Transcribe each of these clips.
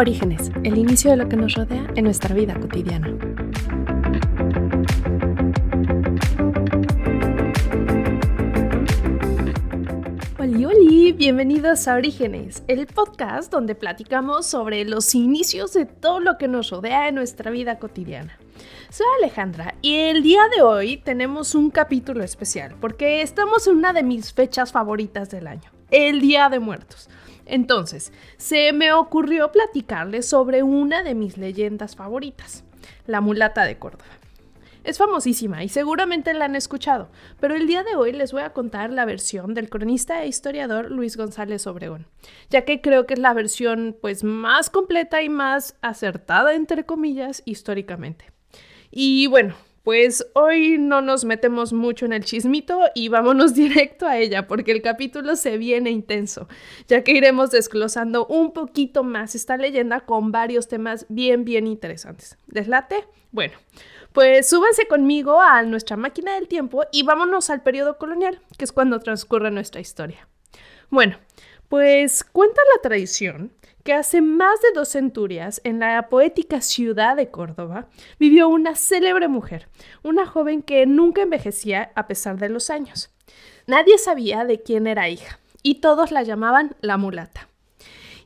Orígenes, el inicio de lo que nos rodea en nuestra vida cotidiana. Hola, hola, bienvenidos a Orígenes, el podcast donde platicamos sobre los inicios de todo lo que nos rodea en nuestra vida cotidiana. Soy Alejandra y el día de hoy tenemos un capítulo especial porque estamos en una de mis fechas favoritas del año, el Día de Muertos. Entonces, se me ocurrió platicarles sobre una de mis leyendas favoritas, la mulata de Córdoba. Es famosísima y seguramente la han escuchado, pero el día de hoy les voy a contar la versión del cronista e historiador Luis González Obregón, ya que creo que es la versión pues más completa y más acertada entre comillas históricamente. Y bueno, pues hoy no nos metemos mucho en el chismito y vámonos directo a ella porque el capítulo se viene intenso, ya que iremos desglosando un poquito más esta leyenda con varios temas bien, bien interesantes. ¿Deslate? Bueno, pues súbanse conmigo a nuestra máquina del tiempo y vámonos al periodo colonial, que es cuando transcurre nuestra historia. Bueno, pues cuenta la tradición que hace más de dos centurias, en la poética ciudad de Córdoba, vivió una célebre mujer, una joven que nunca envejecía a pesar de los años. Nadie sabía de quién era hija, y todos la llamaban la mulata.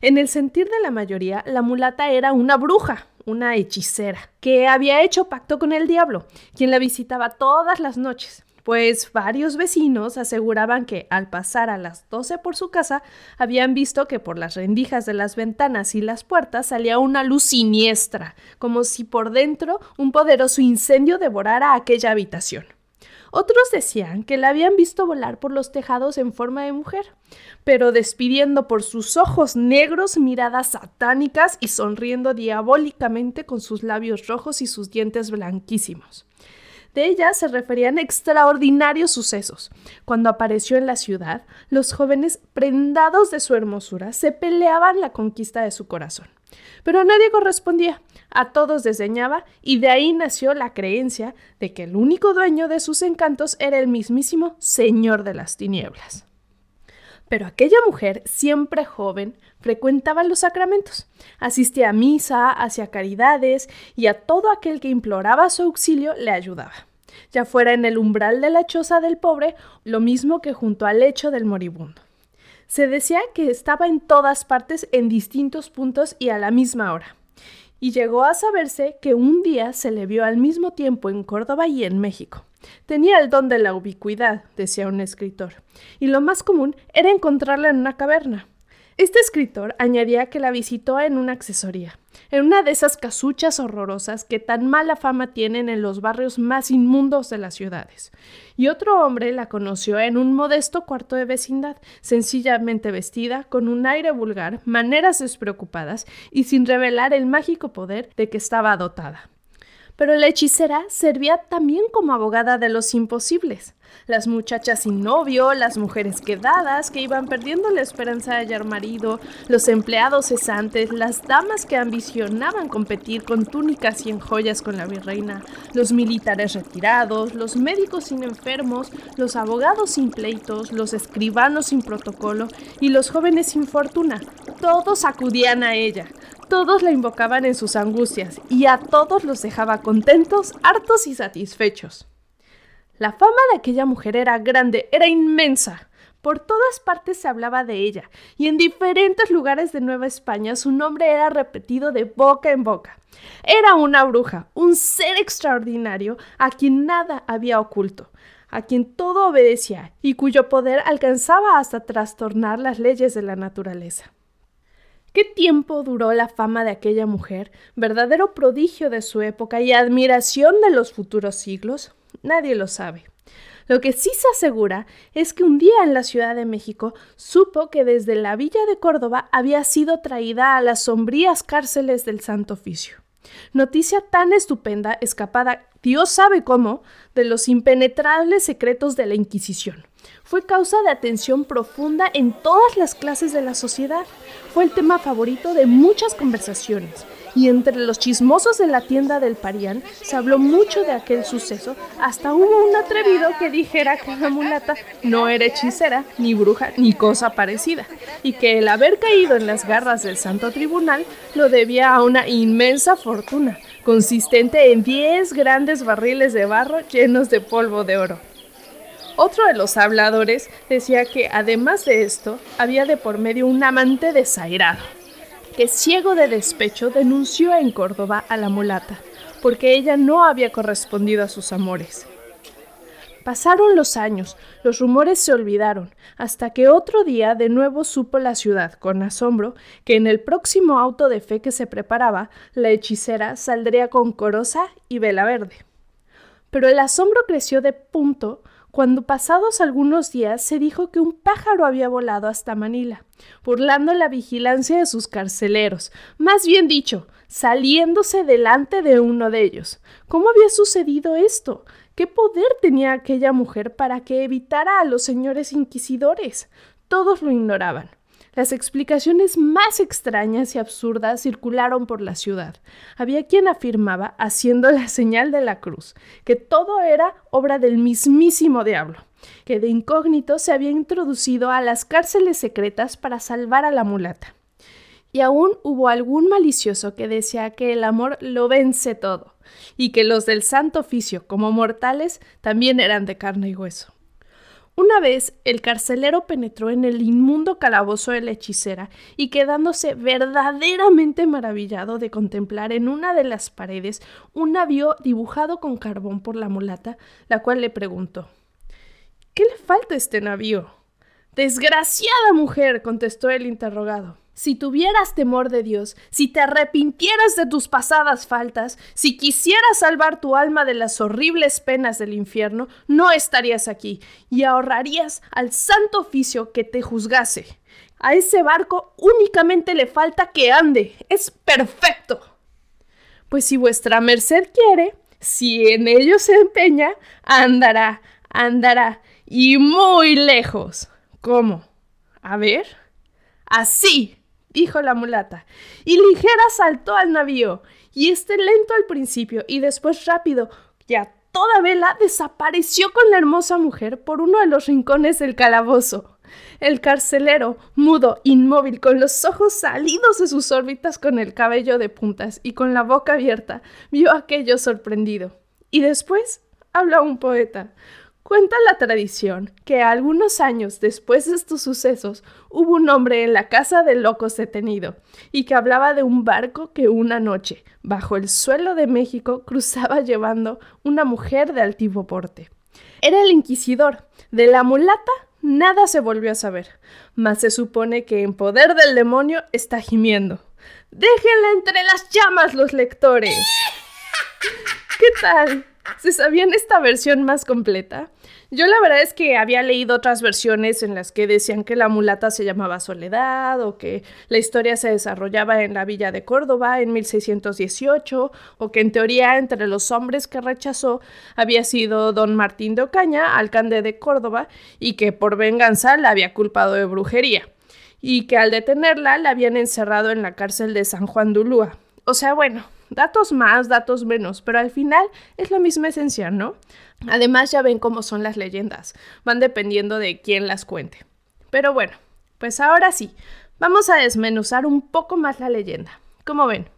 En el sentir de la mayoría, la mulata era una bruja, una hechicera, que había hecho pacto con el diablo, quien la visitaba todas las noches pues varios vecinos aseguraban que al pasar a las 12 por su casa habían visto que por las rendijas de las ventanas y las puertas salía una luz siniestra, como si por dentro un poderoso incendio devorara aquella habitación. Otros decían que la habían visto volar por los tejados en forma de mujer, pero despidiendo por sus ojos negros miradas satánicas y sonriendo diabólicamente con sus labios rojos y sus dientes blanquísimos. De ella se referían extraordinarios sucesos. Cuando apareció en la ciudad, los jóvenes, prendados de su hermosura, se peleaban la conquista de su corazón. Pero a nadie correspondía, a todos desdeñaba, y de ahí nació la creencia de que el único dueño de sus encantos era el mismísimo Señor de las Tinieblas. Pero aquella mujer, siempre joven, frecuentaba los sacramentos, asistía a misa, hacía caridades y a todo aquel que imploraba su auxilio le ayudaba, ya fuera en el umbral de la choza del pobre, lo mismo que junto al lecho del moribundo. Se decía que estaba en todas partes en distintos puntos y a la misma hora. Y llegó a saberse que un día se le vio al mismo tiempo en Córdoba y en México. Tenía el don de la ubicuidad, decía un escritor, y lo más común era encontrarla en una caverna. Este escritor añadía que la visitó en una accesoría, en una de esas casuchas horrorosas que tan mala fama tienen en los barrios más inmundos de las ciudades. Y otro hombre la conoció en un modesto cuarto de vecindad, sencillamente vestida, con un aire vulgar, maneras despreocupadas y sin revelar el mágico poder de que estaba dotada. Pero la hechicera servía también como abogada de los imposibles. Las muchachas sin novio, las mujeres quedadas que iban perdiendo la esperanza de hallar marido, los empleados cesantes, las damas que ambicionaban competir con túnicas y en joyas con la virreina, los militares retirados, los médicos sin enfermos, los abogados sin pleitos, los escribanos sin protocolo y los jóvenes sin fortuna. Todos acudían a ella todos la invocaban en sus angustias y a todos los dejaba contentos, hartos y satisfechos. La fama de aquella mujer era grande, era inmensa. Por todas partes se hablaba de ella, y en diferentes lugares de Nueva España su nombre era repetido de boca en boca. Era una bruja, un ser extraordinario a quien nada había oculto, a quien todo obedecía y cuyo poder alcanzaba hasta trastornar las leyes de la naturaleza. ¿Qué tiempo duró la fama de aquella mujer, verdadero prodigio de su época y admiración de los futuros siglos? Nadie lo sabe. Lo que sí se asegura es que un día en la Ciudad de México supo que desde la villa de Córdoba había sido traída a las sombrías cárceles del Santo Oficio. Noticia tan estupenda, escapada, Dios sabe cómo, de los impenetrables secretos de la Inquisición fue causa de atención profunda en todas las clases de la sociedad. Fue el tema favorito de muchas conversaciones y entre los chismosos de la tienda del Parián se habló mucho de aquel suceso, hasta hubo un atrevido que dijera que la mulata no era hechicera, ni bruja, ni cosa parecida, y que el haber caído en las garras del Santo Tribunal lo debía a una inmensa fortuna, consistente en 10 grandes barriles de barro llenos de polvo de oro. Otro de los habladores decía que además de esto, había de por medio un amante desairado, que ciego de despecho denunció en Córdoba a la mulata, porque ella no había correspondido a sus amores. Pasaron los años, los rumores se olvidaron, hasta que otro día de nuevo supo la ciudad, con asombro, que en el próximo auto de fe que se preparaba, la hechicera saldría con Corosa y Vela Verde. Pero el asombro creció de punto cuando pasados algunos días se dijo que un pájaro había volado hasta Manila, burlando la vigilancia de sus carceleros, más bien dicho, saliéndose delante de uno de ellos. ¿Cómo había sucedido esto? ¿Qué poder tenía aquella mujer para que evitara a los señores inquisidores? Todos lo ignoraban. Las explicaciones más extrañas y absurdas circularon por la ciudad. Había quien afirmaba, haciendo la señal de la cruz, que todo era obra del mismísimo diablo, que de incógnito se había introducido a las cárceles secretas para salvar a la mulata. Y aún hubo algún malicioso que decía que el amor lo vence todo, y que los del santo oficio, como mortales, también eran de carne y hueso. Una vez el carcelero penetró en el inmundo calabozo de la hechicera y quedándose verdaderamente maravillado de contemplar en una de las paredes un navío dibujado con carbón por la mulata, la cual le preguntó ¿Qué le falta a este navío? Desgraciada mujer, contestó el interrogado. Si tuvieras temor de Dios, si te arrepintieras de tus pasadas faltas, si quisieras salvar tu alma de las horribles penas del infierno, no estarías aquí y ahorrarías al santo oficio que te juzgase. A ese barco únicamente le falta que ande. Es perfecto. Pues si vuestra merced quiere, si en ello se empeña, andará, andará, y muy lejos. ¿Cómo? A ver. Así dijo la mulata, y ligera saltó al navío, y este lento al principio y después rápido, ya toda vela, desapareció con la hermosa mujer por uno de los rincones del calabozo. El carcelero, mudo, inmóvil, con los ojos salidos de sus órbitas, con el cabello de puntas y con la boca abierta, vio aquello sorprendido. Y después habla un poeta. Cuenta la tradición que algunos años después de estos sucesos hubo un hombre en la casa de locos detenido y que hablaba de un barco que una noche, bajo el suelo de México, cruzaba llevando una mujer de altivo porte. Era el inquisidor. De la mulata nada se volvió a saber, mas se supone que en poder del demonio está gimiendo. Déjenla entre las llamas los lectores. ¿Qué tal? ¿Se sabían esta versión más completa? Yo la verdad es que había leído otras versiones en las que decían que la mulata se llamaba Soledad o que la historia se desarrollaba en la villa de Córdoba en 1618 o que en teoría entre los hombres que rechazó había sido don Martín de Ocaña, alcalde de Córdoba, y que por venganza la había culpado de brujería y que al detenerla la habían encerrado en la cárcel de San Juan de Ulúa. O sea, bueno, Datos más, datos menos, pero al final es la misma esencia, ¿no? Además ya ven cómo son las leyendas, van dependiendo de quién las cuente. Pero bueno, pues ahora sí, vamos a desmenuzar un poco más la leyenda. ¿Cómo ven?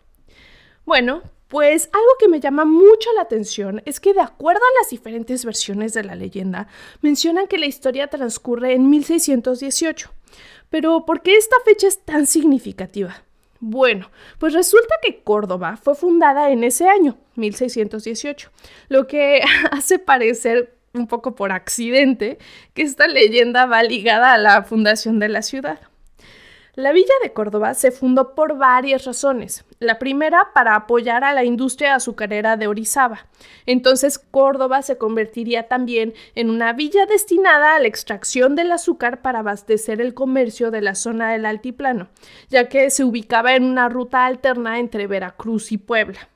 Bueno, pues algo que me llama mucho la atención es que de acuerdo a las diferentes versiones de la leyenda, mencionan que la historia transcurre en 1618. Pero ¿por qué esta fecha es tan significativa? Bueno, pues resulta que Córdoba fue fundada en ese año, 1618, lo que hace parecer un poco por accidente que esta leyenda va ligada a la fundación de la ciudad. La villa de Córdoba se fundó por varias razones. La primera, para apoyar a la industria azucarera de Orizaba. Entonces, Córdoba se convertiría también en una villa destinada a la extracción del azúcar para abastecer el comercio de la zona del altiplano, ya que se ubicaba en una ruta alterna entre Veracruz y Puebla.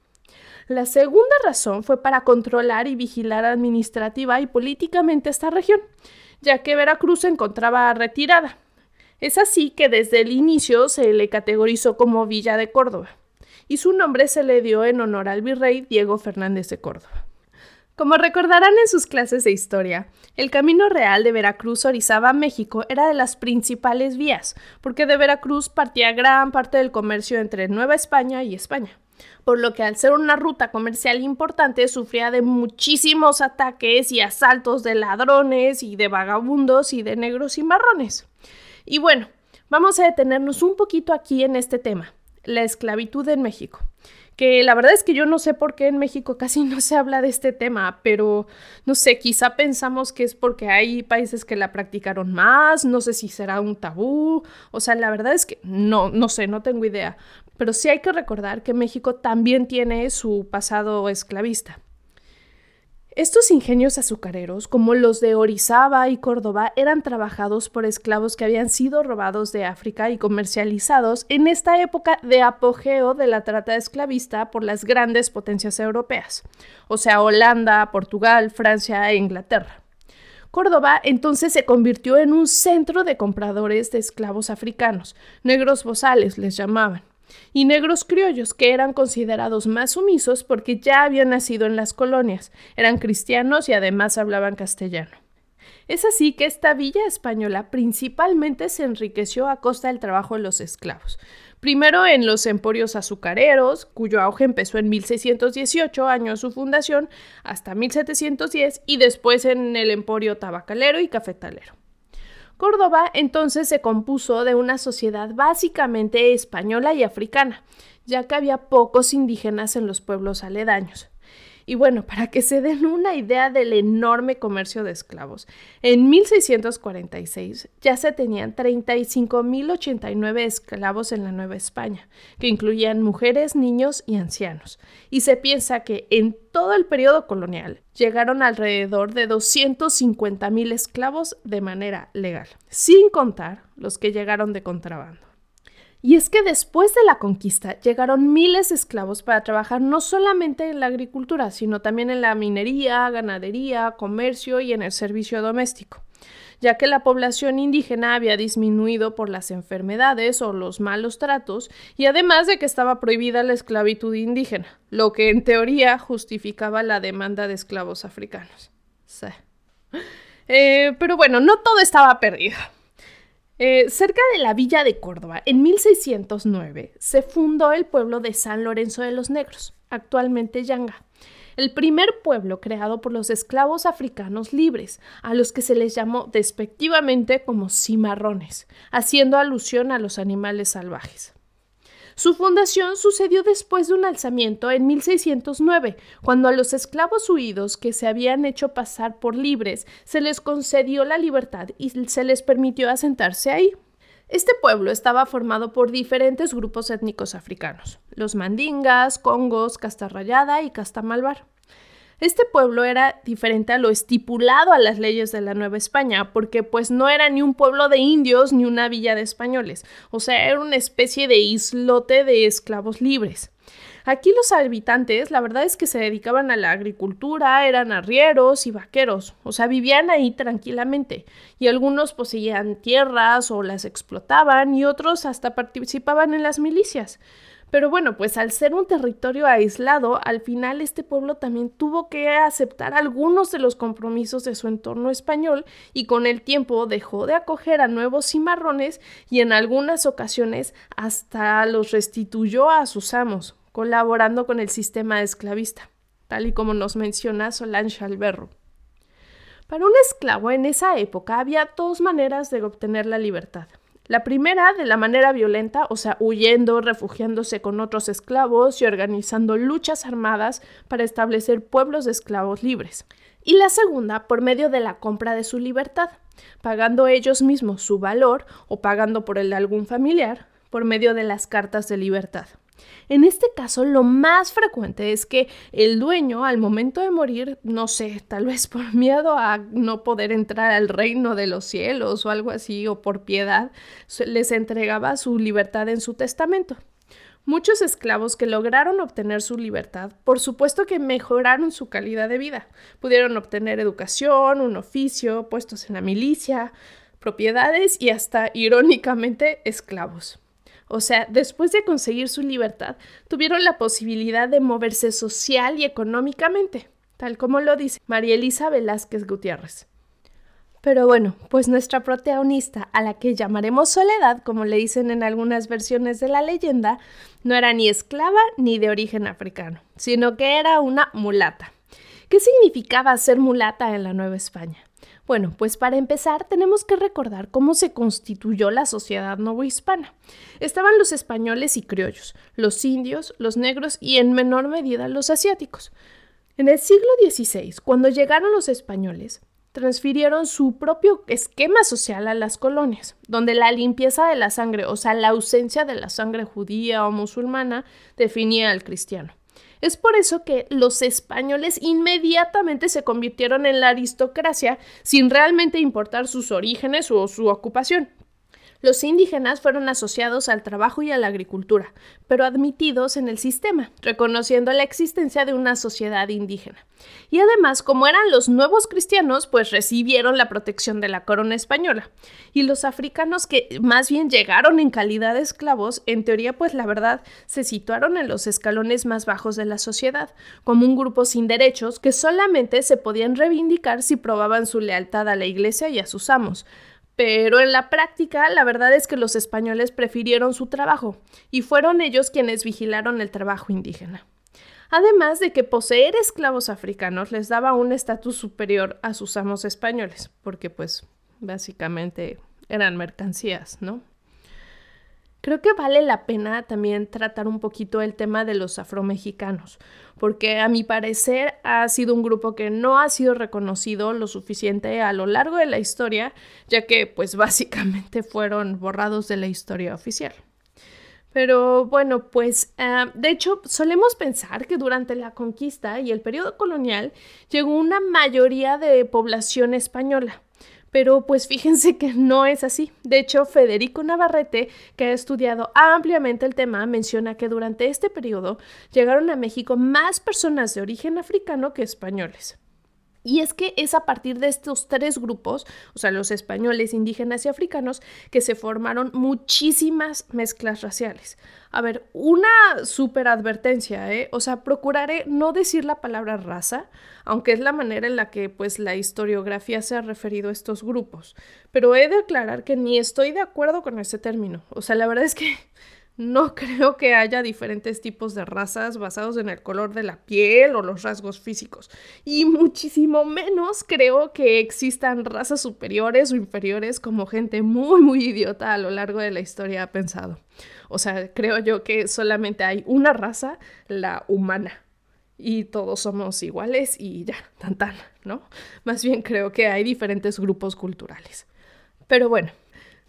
La segunda razón fue para controlar y vigilar administrativa y políticamente esta región, ya que Veracruz se encontraba retirada. Es así que desde el inicio se le categorizó como Villa de Córdoba. y su nombre se le dio en honor al virrey Diego Fernández de Córdoba. Como recordarán en sus clases de historia, el camino real de Veracruz Orizaba México era de las principales vías, porque de Veracruz partía gran parte del comercio entre Nueva España y España por lo que al ser una ruta comercial importante sufría de muchísimos ataques y asaltos de ladrones y de vagabundos y de negros y marrones. Y bueno, vamos a detenernos un poquito aquí en este tema, la esclavitud en México que la verdad es que yo no sé por qué en México casi no se habla de este tema, pero no sé, quizá pensamos que es porque hay países que la practicaron más, no sé si será un tabú, o sea, la verdad es que no, no sé, no tengo idea, pero sí hay que recordar que México también tiene su pasado esclavista. Estos ingenios azucareros, como los de Orizaba y Córdoba, eran trabajados por esclavos que habían sido robados de África y comercializados en esta época de apogeo de la trata esclavista por las grandes potencias europeas, o sea, Holanda, Portugal, Francia e Inglaterra. Córdoba entonces se convirtió en un centro de compradores de esclavos africanos, negros bozales les llamaban y negros criollos que eran considerados más sumisos porque ya habían nacido en las colonias, eran cristianos y además hablaban castellano. Es así que esta villa española principalmente se enriqueció a costa del trabajo de los esclavos. Primero en los emporios azucareros, cuyo auge empezó en 1618, año de su fundación, hasta 1710, y después en el emporio tabacalero y cafetalero. Córdoba entonces se compuso de una sociedad básicamente española y africana, ya que había pocos indígenas en los pueblos aledaños. Y bueno, para que se den una idea del enorme comercio de esclavos, en 1646 ya se tenían 35.089 esclavos en la Nueva España, que incluían mujeres, niños y ancianos. Y se piensa que en todo el periodo colonial llegaron alrededor de 250.000 esclavos de manera legal, sin contar los que llegaron de contrabando. Y es que después de la conquista llegaron miles de esclavos para trabajar no solamente en la agricultura, sino también en la minería, ganadería, comercio y en el servicio doméstico, ya que la población indígena había disminuido por las enfermedades o los malos tratos, y además de que estaba prohibida la esclavitud indígena, lo que en teoría justificaba la demanda de esclavos africanos. Sí. Eh, pero bueno, no todo estaba perdido. Eh, cerca de la villa de Córdoba, en 1609, se fundó el pueblo de San Lorenzo de los Negros, actualmente Yanga, el primer pueblo creado por los esclavos africanos libres, a los que se les llamó despectivamente como cimarrones, haciendo alusión a los animales salvajes. Su fundación sucedió después de un alzamiento en 1609, cuando a los esclavos huidos que se habían hecho pasar por libres se les concedió la libertad y se les permitió asentarse ahí. Este pueblo estaba formado por diferentes grupos étnicos africanos, los mandingas, congos, castarrayada y castamalbar. Este pueblo era diferente a lo estipulado a las leyes de la Nueva España, porque pues no era ni un pueblo de indios ni una villa de españoles, o sea, era una especie de islote de esclavos libres. Aquí los habitantes, la verdad es que se dedicaban a la agricultura, eran arrieros y vaqueros, o sea, vivían ahí tranquilamente, y algunos poseían tierras o las explotaban y otros hasta participaban en las milicias. Pero bueno, pues al ser un territorio aislado, al final este pueblo también tuvo que aceptar algunos de los compromisos de su entorno español y con el tiempo dejó de acoger a nuevos cimarrones y en algunas ocasiones hasta los restituyó a sus amos, colaborando con el sistema esclavista, tal y como nos menciona Solange Alberro. Para un esclavo en esa época había dos maneras de obtener la libertad. La primera de la manera violenta, o sea, huyendo, refugiándose con otros esclavos y organizando luchas armadas para establecer pueblos de esclavos libres. Y la segunda por medio de la compra de su libertad, pagando ellos mismos su valor o pagando por el de algún familiar por medio de las cartas de libertad. En este caso, lo más frecuente es que el dueño, al momento de morir, no sé, tal vez por miedo a no poder entrar al reino de los cielos o algo así, o por piedad, les entregaba su libertad en su testamento. Muchos esclavos que lograron obtener su libertad, por supuesto que mejoraron su calidad de vida. Pudieron obtener educación, un oficio, puestos en la milicia, propiedades y hasta, irónicamente, esclavos. O sea, después de conseguir su libertad, tuvieron la posibilidad de moverse social y económicamente, tal como lo dice María Elisa Velázquez Gutiérrez. Pero bueno, pues nuestra protagonista, a la que llamaremos Soledad, como le dicen en algunas versiones de la leyenda, no era ni esclava ni de origen africano, sino que era una mulata. ¿Qué significaba ser mulata en la Nueva España? Bueno, pues para empezar tenemos que recordar cómo se constituyó la sociedad novohispana. Estaban los españoles y criollos, los indios, los negros y en menor medida los asiáticos. En el siglo XVI, cuando llegaron los españoles, transfirieron su propio esquema social a las colonias, donde la limpieza de la sangre, o sea, la ausencia de la sangre judía o musulmana, definía al cristiano. Es por eso que los españoles inmediatamente se convirtieron en la aristocracia sin realmente importar sus orígenes o su ocupación. Los indígenas fueron asociados al trabajo y a la agricultura, pero admitidos en el sistema, reconociendo la existencia de una sociedad indígena. Y además, como eran los nuevos cristianos, pues recibieron la protección de la corona española. Y los africanos que más bien llegaron en calidad de esclavos, en teoría, pues la verdad, se situaron en los escalones más bajos de la sociedad, como un grupo sin derechos que solamente se podían reivindicar si probaban su lealtad a la iglesia y a sus amos pero en la práctica, la verdad es que los españoles prefirieron su trabajo y fueron ellos quienes vigilaron el trabajo indígena. Además de que poseer esclavos africanos les daba un estatus superior a sus amos españoles, porque pues básicamente eran mercancías, ¿no? Creo que vale la pena también tratar un poquito el tema de los afromexicanos, porque a mi parecer ha sido un grupo que no ha sido reconocido lo suficiente a lo largo de la historia, ya que pues básicamente fueron borrados de la historia oficial. Pero bueno, pues ah, de hecho solemos pensar que durante la conquista y el periodo colonial llegó una mayoría de población española pero pues fíjense que no es así. De hecho, Federico Navarrete, que ha estudiado ampliamente el tema, menciona que durante este periodo llegaron a México más personas de origen africano que españoles. Y es que es a partir de estos tres grupos, o sea, los españoles, indígenas y africanos, que se formaron muchísimas mezclas raciales. A ver, una súper advertencia, ¿eh? O sea, procuraré no decir la palabra raza, aunque es la manera en la que, pues, la historiografía se ha referido a estos grupos. Pero he de aclarar que ni estoy de acuerdo con ese término. O sea, la verdad es que no creo que haya diferentes tipos de razas basados en el color de la piel o los rasgos físicos. Y muchísimo menos creo que existan razas superiores o inferiores como gente muy, muy idiota a lo largo de la historia ha pensado. O sea, creo yo que solamente hay una raza, la humana. Y todos somos iguales y ya, tan tan, ¿no? Más bien creo que hay diferentes grupos culturales. Pero bueno,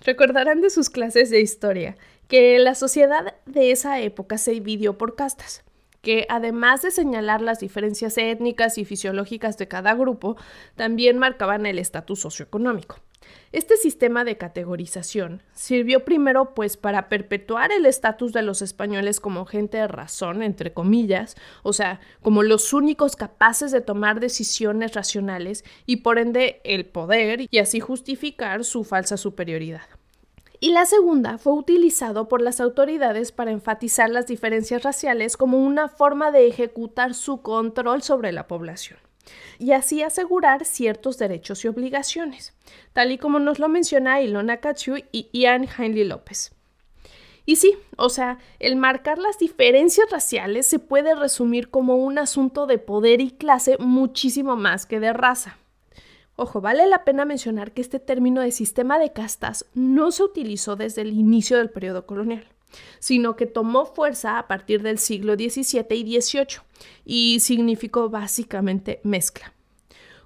recordarán de sus clases de historia que la sociedad de esa época se dividió por castas, que además de señalar las diferencias étnicas y fisiológicas de cada grupo, también marcaban el estatus socioeconómico. Este sistema de categorización sirvió primero pues para perpetuar el estatus de los españoles como gente de razón, entre comillas, o sea, como los únicos capaces de tomar decisiones racionales y por ende el poder y así justificar su falsa superioridad. Y la segunda fue utilizado por las autoridades para enfatizar las diferencias raciales como una forma de ejecutar su control sobre la población y así asegurar ciertos derechos y obligaciones, tal y como nos lo menciona Ilona Katsu y Ian Heinley López. Y sí, o sea, el marcar las diferencias raciales se puede resumir como un asunto de poder y clase muchísimo más que de raza. Ojo, vale la pena mencionar que este término de sistema de castas no se utilizó desde el inicio del periodo colonial, sino que tomó fuerza a partir del siglo XVII y XVIII y significó básicamente mezcla.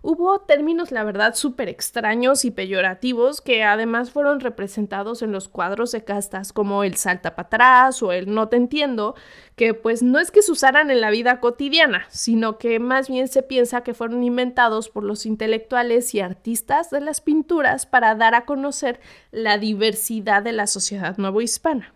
Hubo términos, la verdad, súper extraños y peyorativos que además fueron representados en los cuadros de castas como el salta para atrás o el no te entiendo, que pues no es que se usaran en la vida cotidiana, sino que más bien se piensa que fueron inventados por los intelectuales y artistas de las pinturas para dar a conocer la diversidad de la sociedad nuevo hispana.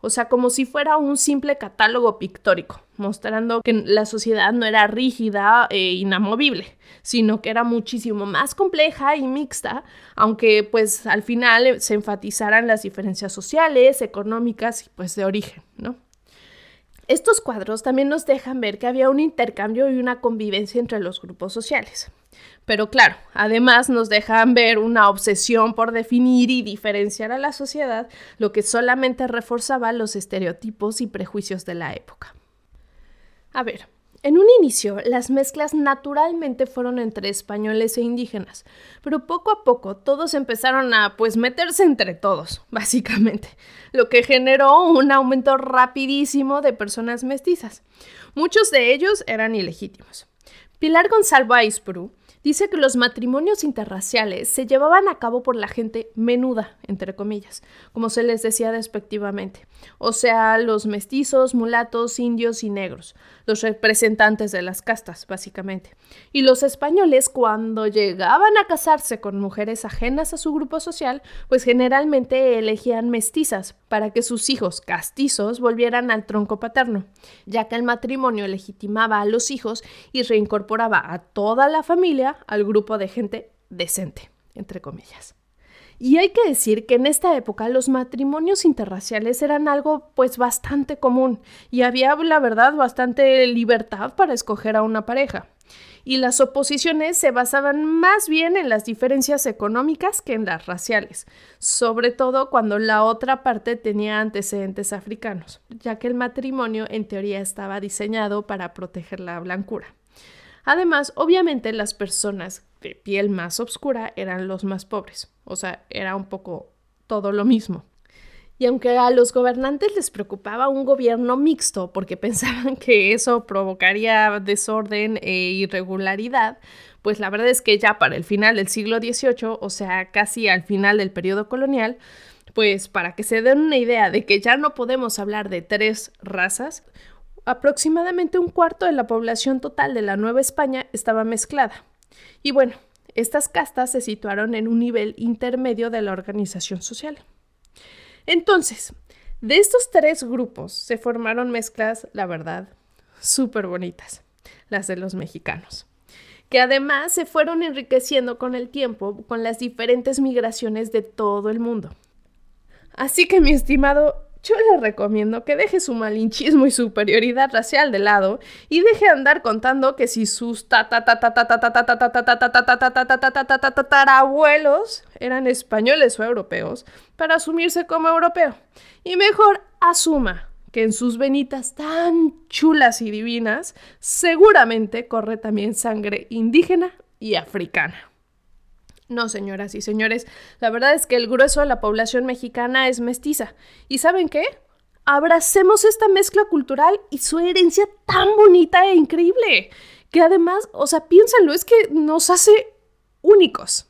O sea, como si fuera un simple catálogo pictórico, mostrando que la sociedad no era rígida e inamovible, sino que era muchísimo más compleja y mixta, aunque pues al final se enfatizaran las diferencias sociales, económicas y pues de origen, ¿no? Estos cuadros también nos dejan ver que había un intercambio y una convivencia entre los grupos sociales. Pero claro, además nos dejan ver una obsesión por definir y diferenciar a la sociedad, lo que solamente reforzaba los estereotipos y prejuicios de la época. A ver, en un inicio, las mezclas naturalmente fueron entre españoles e indígenas, pero poco a poco todos empezaron a pues meterse entre todos, básicamente, lo que generó un aumento rapidísimo de personas mestizas. Muchos de ellos eran ilegítimos. Pilar Gonzalo Aispru dice que los matrimonios interraciales se llevaban a cabo por la gente menuda, entre comillas, como se les decía despectivamente, o sea, los mestizos, mulatos, indios y negros, los representantes de las castas, básicamente. Y los españoles, cuando llegaban a casarse con mujeres ajenas a su grupo social, pues generalmente elegían mestizas para que sus hijos castizos volvieran al tronco paterno, ya que el matrimonio legitimaba a los hijos y reincorporaba a toda la familia al grupo de gente decente, entre comillas. Y hay que decir que en esta época los matrimonios interraciales eran algo pues bastante común y había la verdad bastante libertad para escoger a una pareja. Y las oposiciones se basaban más bien en las diferencias económicas que en las raciales, sobre todo cuando la otra parte tenía antecedentes africanos, ya que el matrimonio en teoría estaba diseñado para proteger la blancura. Además, obviamente las personas de piel más oscura eran los más pobres, o sea, era un poco todo lo mismo. Y aunque a los gobernantes les preocupaba un gobierno mixto porque pensaban que eso provocaría desorden e irregularidad, pues la verdad es que ya para el final del siglo XVIII, o sea, casi al final del periodo colonial, pues para que se den una idea de que ya no podemos hablar de tres razas, aproximadamente un cuarto de la población total de la Nueva España estaba mezclada. Y bueno, estas castas se situaron en un nivel intermedio de la organización social. Entonces, de estos tres grupos se formaron mezclas, la verdad, súper bonitas, las de los mexicanos, que además se fueron enriqueciendo con el tiempo con las diferentes migraciones de todo el mundo. Así que mi estimado yo le recomiendo que deje su malinchismo y superioridad racial de lado y deje andar contando que si sus abuelos eran españoles o europeos para asumirse como europeo. Y mejor asuma que en sus venitas tan chulas y divinas seguramente corre también sangre indígena y africana. No, señoras y señores, la verdad es que el grueso de la población mexicana es mestiza. ¿Y saben qué? Abracemos esta mezcla cultural y su herencia tan bonita e increíble, que además, o sea, piénsenlo, es que nos hace únicos.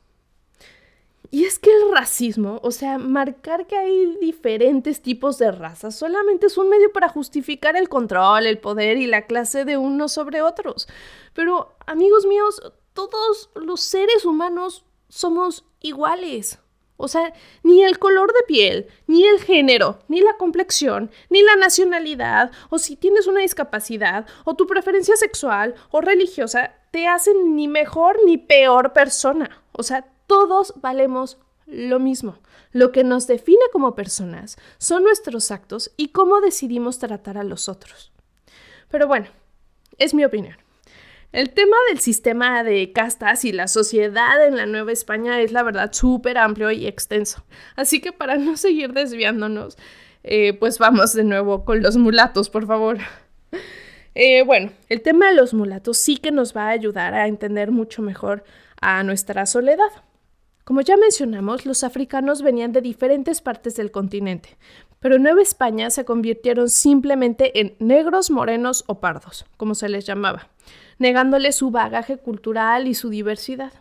Y es que el racismo, o sea, marcar que hay diferentes tipos de razas, solamente es un medio para justificar el control, el poder y la clase de unos sobre otros. Pero, amigos míos, todos los seres humanos somos iguales. O sea, ni el color de piel, ni el género, ni la complexión, ni la nacionalidad, o si tienes una discapacidad, o tu preferencia sexual o religiosa, te hacen ni mejor ni peor persona. O sea, todos valemos lo mismo. Lo que nos define como personas son nuestros actos y cómo decidimos tratar a los otros. Pero bueno, es mi opinión. El tema del sistema de castas y la sociedad en la Nueva España es la verdad súper amplio y extenso. Así que para no seguir desviándonos, eh, pues vamos de nuevo con los mulatos, por favor. Eh, bueno, el tema de los mulatos sí que nos va a ayudar a entender mucho mejor a nuestra soledad. Como ya mencionamos, los africanos venían de diferentes partes del continente, pero en Nueva España se convirtieron simplemente en negros, morenos o pardos, como se les llamaba negándole su bagaje cultural y su diversidad.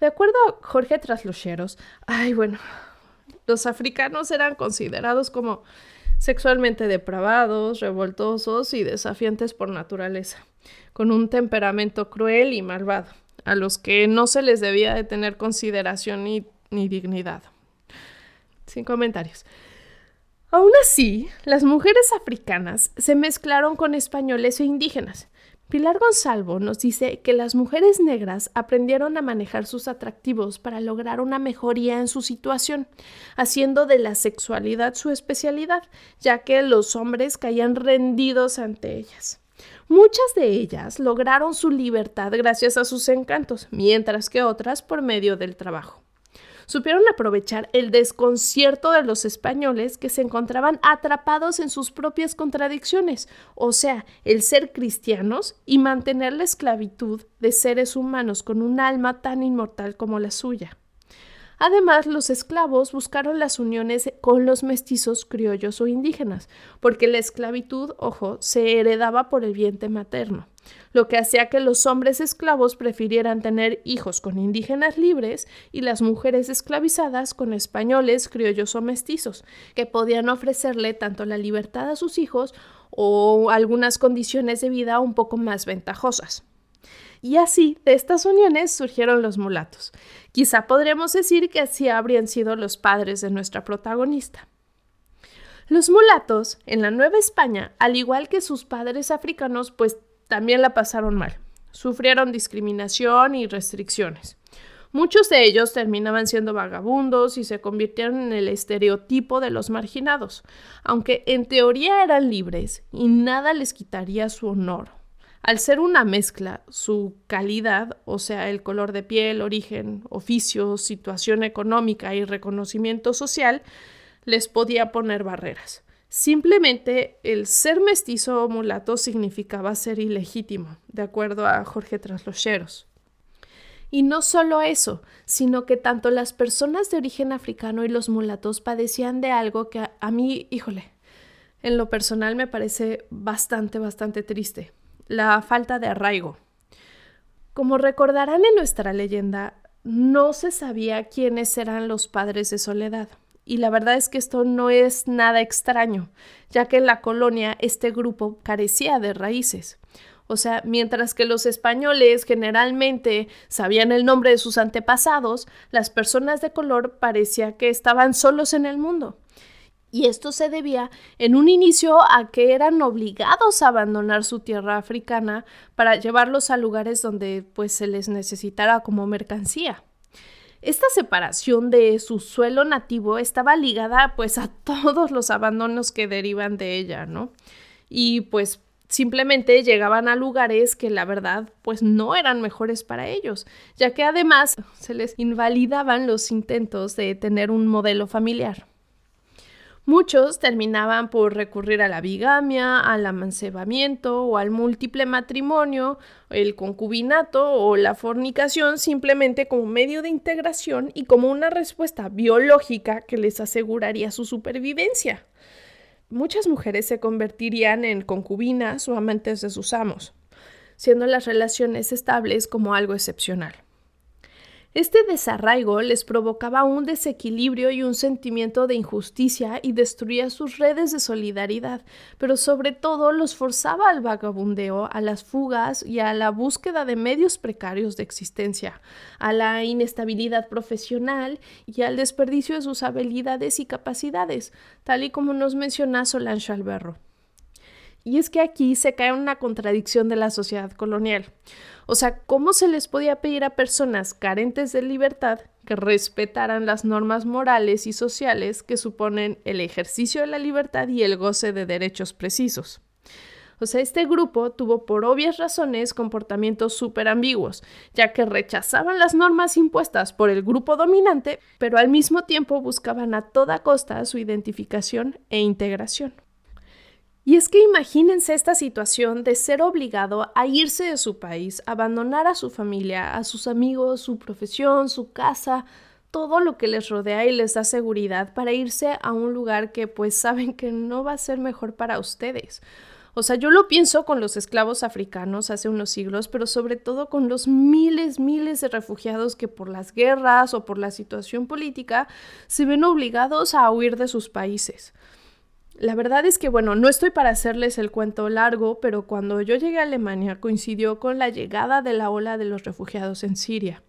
De acuerdo a Jorge Traslocheros, ay, bueno, los africanos eran considerados como sexualmente depravados, revoltosos y desafiantes por naturaleza, con un temperamento cruel y malvado, a los que no se les debía de tener consideración ni, ni dignidad. Sin comentarios. Aún así, las mujeres africanas se mezclaron con españoles e indígenas. Pilar Gonzalvo nos dice que las mujeres negras aprendieron a manejar sus atractivos para lograr una mejoría en su situación, haciendo de la sexualidad su especialidad, ya que los hombres caían rendidos ante ellas. Muchas de ellas lograron su libertad gracias a sus encantos, mientras que otras por medio del trabajo supieron aprovechar el desconcierto de los españoles que se encontraban atrapados en sus propias contradicciones, o sea, el ser cristianos y mantener la esclavitud de seres humanos con un alma tan inmortal como la suya. Además, los esclavos buscaron las uniones con los mestizos criollos o indígenas, porque la esclavitud, ojo, se heredaba por el vientre materno lo que hacía que los hombres esclavos prefirieran tener hijos con indígenas libres y las mujeres esclavizadas con españoles, criollos o mestizos, que podían ofrecerle tanto la libertad a sus hijos o algunas condiciones de vida un poco más ventajosas. Y así, de estas uniones surgieron los mulatos. Quizá podríamos decir que así habrían sido los padres de nuestra protagonista. Los mulatos, en la Nueva España, al igual que sus padres africanos, pues también la pasaron mal. Sufrieron discriminación y restricciones. Muchos de ellos terminaban siendo vagabundos y se convirtieron en el estereotipo de los marginados, aunque en teoría eran libres y nada les quitaría su honor. Al ser una mezcla, su calidad, o sea, el color de piel, origen, oficio, situación económica y reconocimiento social, les podía poner barreras. Simplemente el ser mestizo o mulato significaba ser ilegítimo, de acuerdo a Jorge Traslocheros. Y no solo eso, sino que tanto las personas de origen africano y los mulatos padecían de algo que a, mí, híjole, en lo personal me parece bastante, bastante triste, la falta de arraigo. Como recordarán en nuestra leyenda, no se sabía quiénes eran los padres de Soledad. Y la verdad es que esto no es nada extraño, ya que en la colonia este grupo carecía de raíces. O sea, mientras que los españoles generalmente sabían el nombre de sus antepasados, las personas de color parecía que estaban solos en el mundo. Y esto se debía en un inicio a que eran obligados a abandonar su tierra africana para llevarlos a lugares donde pues se les necesitara como mercancía. Esta separación de su suelo nativo estaba ligada pues a todos los abandonos que derivan de ella, ¿no? Y pues simplemente llegaban a lugares que la verdad pues no eran mejores para ellos, ya que además se les invalidaban los intentos de tener un modelo familiar. Muchos terminaban por recurrir a la bigamia, al amancebamiento o al múltiple matrimonio, el concubinato o la fornicación simplemente como medio de integración y como una respuesta biológica que les aseguraría su supervivencia. Muchas mujeres se convertirían en concubinas o amantes de sus amos, siendo las relaciones estables como algo excepcional. Este desarraigo les provocaba un desequilibrio y un sentimiento de injusticia y destruía sus redes de solidaridad, pero sobre todo los forzaba al vagabundeo, a las fugas y a la búsqueda de medios precarios de existencia, a la inestabilidad profesional y al desperdicio de sus habilidades y capacidades, tal y como nos menciona Solange Alberro. Y es que aquí se cae una contradicción de la sociedad colonial. O sea, ¿cómo se les podía pedir a personas carentes de libertad que respetaran las normas morales y sociales que suponen el ejercicio de la libertad y el goce de derechos precisos? O sea, este grupo tuvo por obvias razones comportamientos súper ambiguos, ya que rechazaban las normas impuestas por el grupo dominante, pero al mismo tiempo buscaban a toda costa su identificación e integración. Y es que imagínense esta situación de ser obligado a irse de su país, abandonar a su familia, a sus amigos, su profesión, su casa, todo lo que les rodea y les da seguridad para irse a un lugar que pues saben que no va a ser mejor para ustedes. O sea, yo lo pienso con los esclavos africanos hace unos siglos, pero sobre todo con los miles, miles de refugiados que por las guerras o por la situación política se ven obligados a huir de sus países. La verdad es que, bueno, no estoy para hacerles el cuento largo, pero cuando yo llegué a Alemania coincidió con la llegada de la ola de los refugiados en Siria.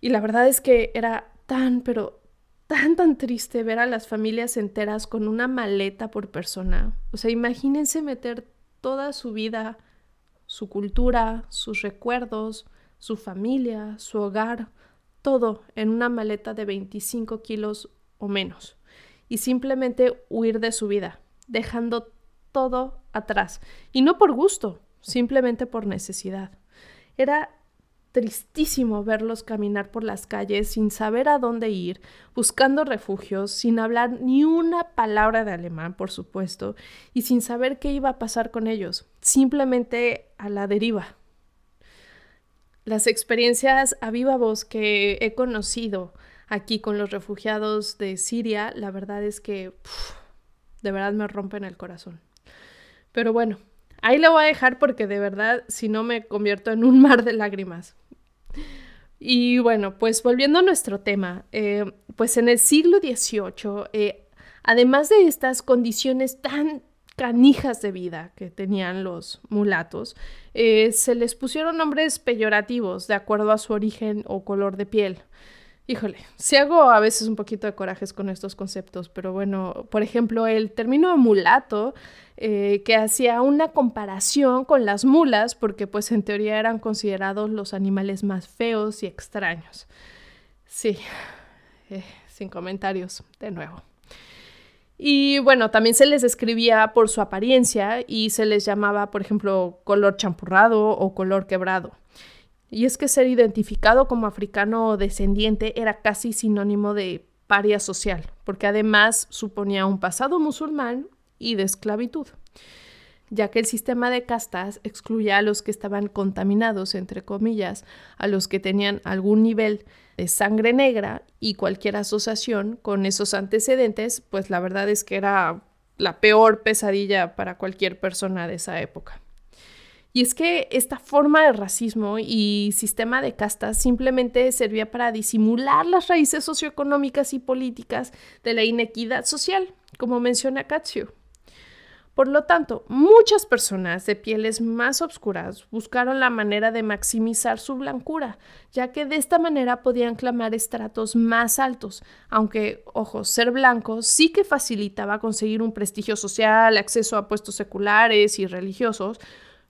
Y la verdad es que era tan, pero tan, tan triste ver a las familias enteras con una maleta por persona. O sea, imagínense meter toda su vida, su cultura, sus recuerdos, su familia, su hogar, todo en una maleta de 25 kilos o menos. Y simplemente huir de su vida, dejando todo atrás. Y no por gusto, simplemente por necesidad. Era tristísimo verlos caminar por las calles sin saber a dónde ir, buscando refugios, sin hablar ni una palabra de alemán, por supuesto, y sin saber qué iba a pasar con ellos, simplemente a la deriva. Las experiencias a viva voz que he conocido aquí con los refugiados de Siria, la verdad es que de verdad me rompen el corazón. Pero bueno, Ahí lo voy a dejar porque de verdad, si no me convierto en un mar de lágrimas. Y bueno, pues volviendo a nuestro tema, eh, pues en el siglo XVIII, eh, además de estas condiciones tan canijas de vida que tenían los mulatos, eh, se les pusieron nombres peyorativos de acuerdo a su origen o color de piel. Híjole, si hago a veces un poquito de corajes con estos conceptos, pero bueno, por ejemplo, el término mulato, eh, que hacía una comparación con las mulas, porque pues en teoría eran considerados los animales más feos y extraños. Sí, eh, sin comentarios, de nuevo. Y bueno, también se les describía por su apariencia y se les llamaba, por ejemplo, color champurrado o color quebrado. Y es que ser identificado como africano o descendiente era casi sinónimo de paria social, porque además suponía un pasado musulmán y de esclavitud, ya que el sistema de castas excluía a los que estaban contaminados, entre comillas, a los que tenían algún nivel de sangre negra y cualquier asociación con esos antecedentes, pues la verdad es que era la peor pesadilla para cualquier persona de esa época. Y es que esta forma de racismo y sistema de castas simplemente servía para disimular las raíces socioeconómicas y políticas de la inequidad social, como menciona Katsu. Por lo tanto, muchas personas de pieles más oscuras buscaron la manera de maximizar su blancura, ya que de esta manera podían clamar estratos más altos, aunque, ojo, ser blanco sí que facilitaba conseguir un prestigio social, acceso a puestos seculares y religiosos,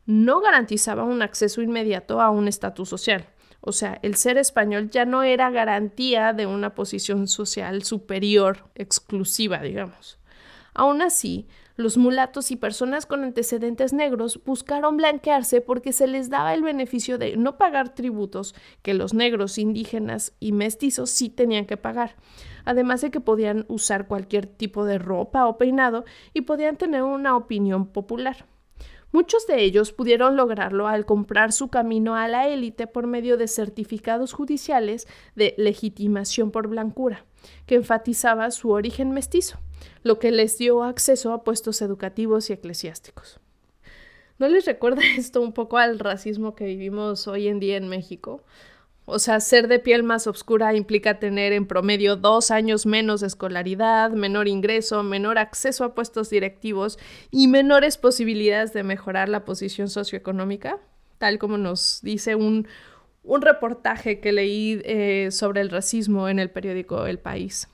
no garantizaba un acceso inmediato a un estatus social. O sea, el ser español ya no era garantía de una posición social superior, exclusiva, digamos. Aún así, los mulatos y personas con antecedentes negros buscaron blanquearse porque se les daba el beneficio de no pagar tributos que los negros, indígenas y mestizos sí tenían que pagar, además de que podían usar cualquier tipo de ropa o peinado y podían tener una opinión popular. Muchos de ellos pudieron lograrlo al comprar su camino a la élite por medio de certificados judiciales de legitimación por blancura, que enfatizaba su origen mestizo, lo que les dio acceso a puestos educativos y eclesiásticos. ¿No les recuerda esto un poco al racismo que vivimos hoy en día en México? O sea, ser de piel más oscura implica tener en promedio dos años menos escolaridad, menor ingreso, menor acceso a puestos directivos y menores posibilidades de mejorar la posición socioeconómica, tal como nos dice un, reportaje que leí eh, sobre el racismo en el periódico El País.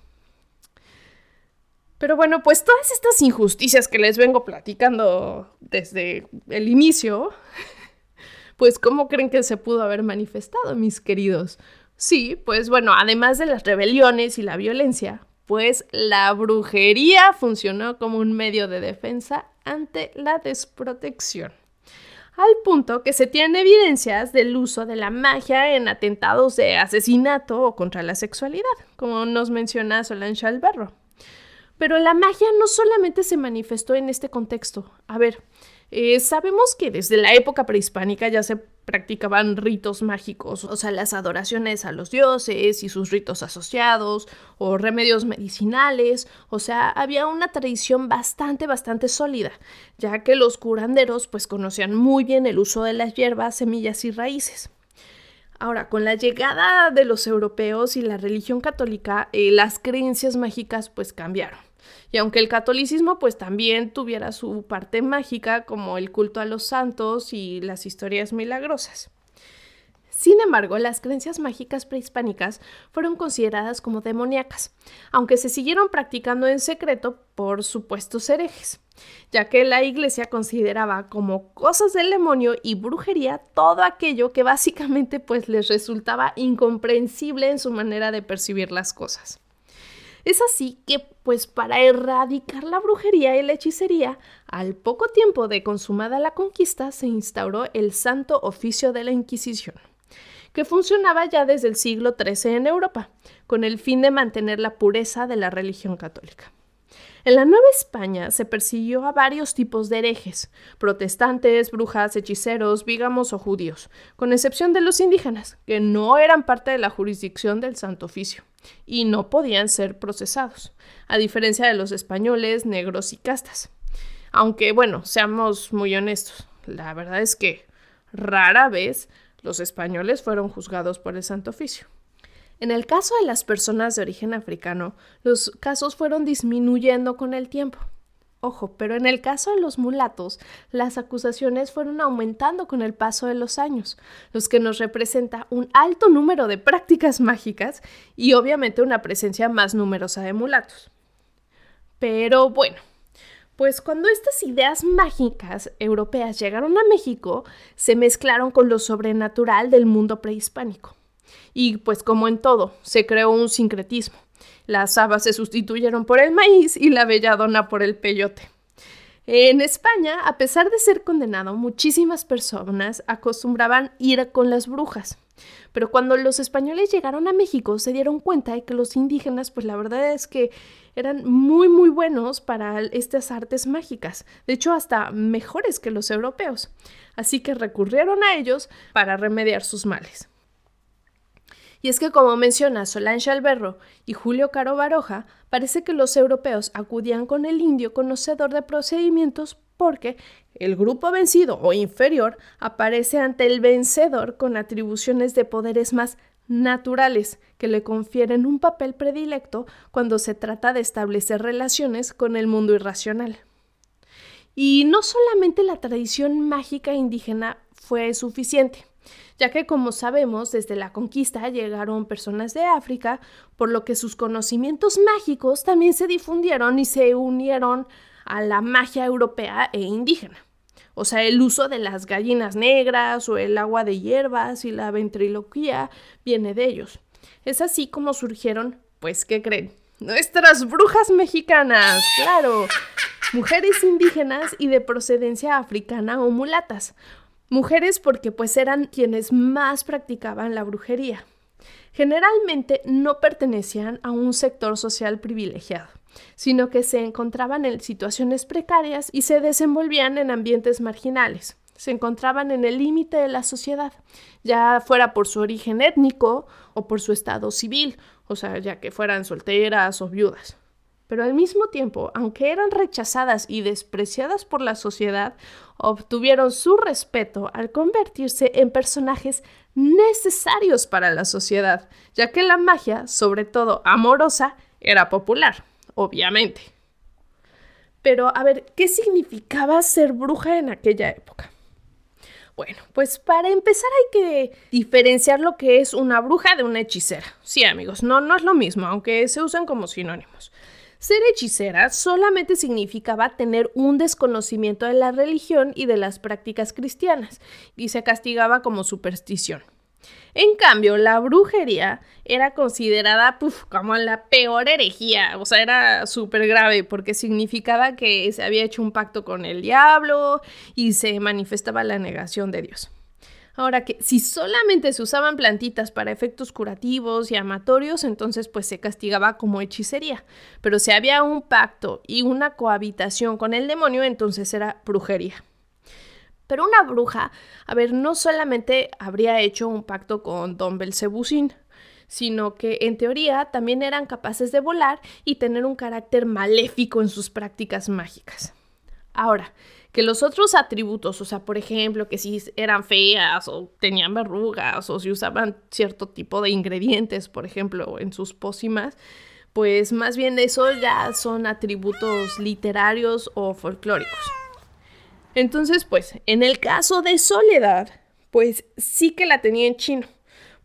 Pero bueno, pues todas estas injusticias que les vengo platicando desde el inicio pues ¿cómo creen que se pudo haber manifestado, mis queridos? Sí, pues bueno, además de las rebeliones y la violencia, pues la brujería funcionó como un medio de defensa ante la desprotección. Al punto que se tienen evidencias del uso de la magia en atentados de asesinato o contra la sexualidad, como nos menciona Solange Alberro. Pero la magia no solamente se manifestó en este contexto. A ver, eh, sabemos que desde la época prehispánica ya se practicaban ritos mágicos, o sea, las adoraciones a los dioses y sus ritos asociados, o remedios medicinales, o sea, había una tradición bastante, bastante sólida, ya que los curanderos pues conocían muy bien el uso de las hierbas, semillas y raíces. Ahora, con la llegada de los europeos y la religión católica, eh, las creencias mágicas pues cambiaron. Y aunque el catolicismo pues también tuviera su parte mágica como el culto a los santos y las historias milagrosas. Sin embargo, las creencias mágicas prehispánicas fueron consideradas como demoníacas, aunque se siguieron practicando en secreto por supuestos herejes, ya que la iglesia consideraba como cosas del demonio y brujería todo aquello que básicamente pues les resultaba incomprensible en su manera de percibir las cosas. Es así que, pues para erradicar la brujería y la hechicería, al poco tiempo de consumada la conquista se instauró el Santo Oficio de la Inquisición que funcionaba ya desde el siglo XIII en Europa, con el fin de mantener la pureza de la religión católica. En la Nueva España se persiguió a varios tipos de herejes, protestantes, brujas, hechiceros, vígamos o judíos, con excepción de los indígenas, que no eran parte de la jurisdicción del Santo Oficio y no podían ser procesados, a diferencia de los españoles, negros y castas. Aunque, bueno, seamos muy honestos, la verdad es que rara vez los españoles fueron juzgados por el Santo Oficio. En el caso de las personas de origen africano, los casos fueron disminuyendo con el tiempo. Ojo, pero en el caso de los mulatos, las acusaciones fueron aumentando con el paso de los años, los que nos representa un alto número de prácticas mágicas y obviamente una presencia más numerosa de mulatos. Pero bueno, pues cuando estas ideas mágicas europeas llegaron a México, se mezclaron con lo sobrenatural del mundo prehispánico. Y pues como en todo, se creó un sincretismo. Las habas se sustituyeron por el maíz y la belladona por el peyote. En España, a pesar de ser condenado, muchísimas personas acostumbraban ir con las brujas. Pero cuando los españoles llegaron a México se dieron cuenta de que los indígenas, pues la verdad es que eran muy muy buenos para estas artes mágicas, de hecho hasta mejores que los europeos. Así que recurrieron a ellos para remediar sus males. Y es que, como menciona Solange Alberro y Julio Caro Baroja, parece que los europeos acudían con el indio conocedor de procedimientos porque el grupo vencido o inferior aparece ante el vencedor con atribuciones de poderes más naturales que le confieren un papel predilecto cuando se trata de establecer relaciones con el mundo irracional. Y no solamente la tradición mágica indígena fue suficiente ya que como sabemos desde la conquista llegaron personas de África, por lo que sus conocimientos mágicos también se difundieron y se unieron a la magia europea e indígena. O sea, el uso de las gallinas negras o el agua de hierbas y la ventriloquía viene de ellos. Es así como surgieron, pues, ¿qué creen? Nuestras brujas mexicanas, claro. Mujeres indígenas y de procedencia africana o mulatas, Mujeres porque pues eran quienes más practicaban la brujería. Generalmente no pertenecían a un sector social privilegiado, sino que se encontraban en situaciones precarias y se desenvolvían en ambientes marginales. Se encontraban en el límite de la sociedad, ya fuera por su origen étnico o por su estado civil, o sea, ya que fueran solteras o viudas pero al mismo tiempo, aunque eran rechazadas y despreciadas por la sociedad, obtuvieron su respeto al convertirse en personajes necesarios para la sociedad, ya que la magia, sobre todo amorosa, era popular, obviamente. Pero, a ver, ¿qué significaba ser bruja en aquella época? Bueno, pues para empezar hay que diferenciar lo que es una bruja de una hechicera. Sí, amigos, no, no es lo mismo, aunque se usan como sinónimos. Ser hechicera solamente significaba tener un desconocimiento de la religión y de las prácticas cristianas, y se castigaba como superstición. En cambio, la brujería era considerada como la peor herejía, o sea, era súper grave porque significaba que se había hecho un pacto con el diablo y se manifestaba la negación de Dios. Ahora que si solamente se usaban plantitas para efectos curativos y amatorios, entonces pues se castigaba como hechicería. Pero si había un pacto y una cohabitación con el demonio, entonces era brujería. Pero una bruja, a ver, no solamente habría hecho un pacto con Don Belzebusín, sino que en teoría también eran capaces de volar y tener un carácter maléfico en sus prácticas mágicas. Ahora, que los otros atributos, o sea, por ejemplo, que si eran feas o tenían verrugas o si usaban cierto tipo de ingredientes, por ejemplo, en sus pócimas, pues más bien eso ya son atributos literarios o folclóricos. Entonces, pues, en el caso de Soledad, pues sí que la tenía en chino,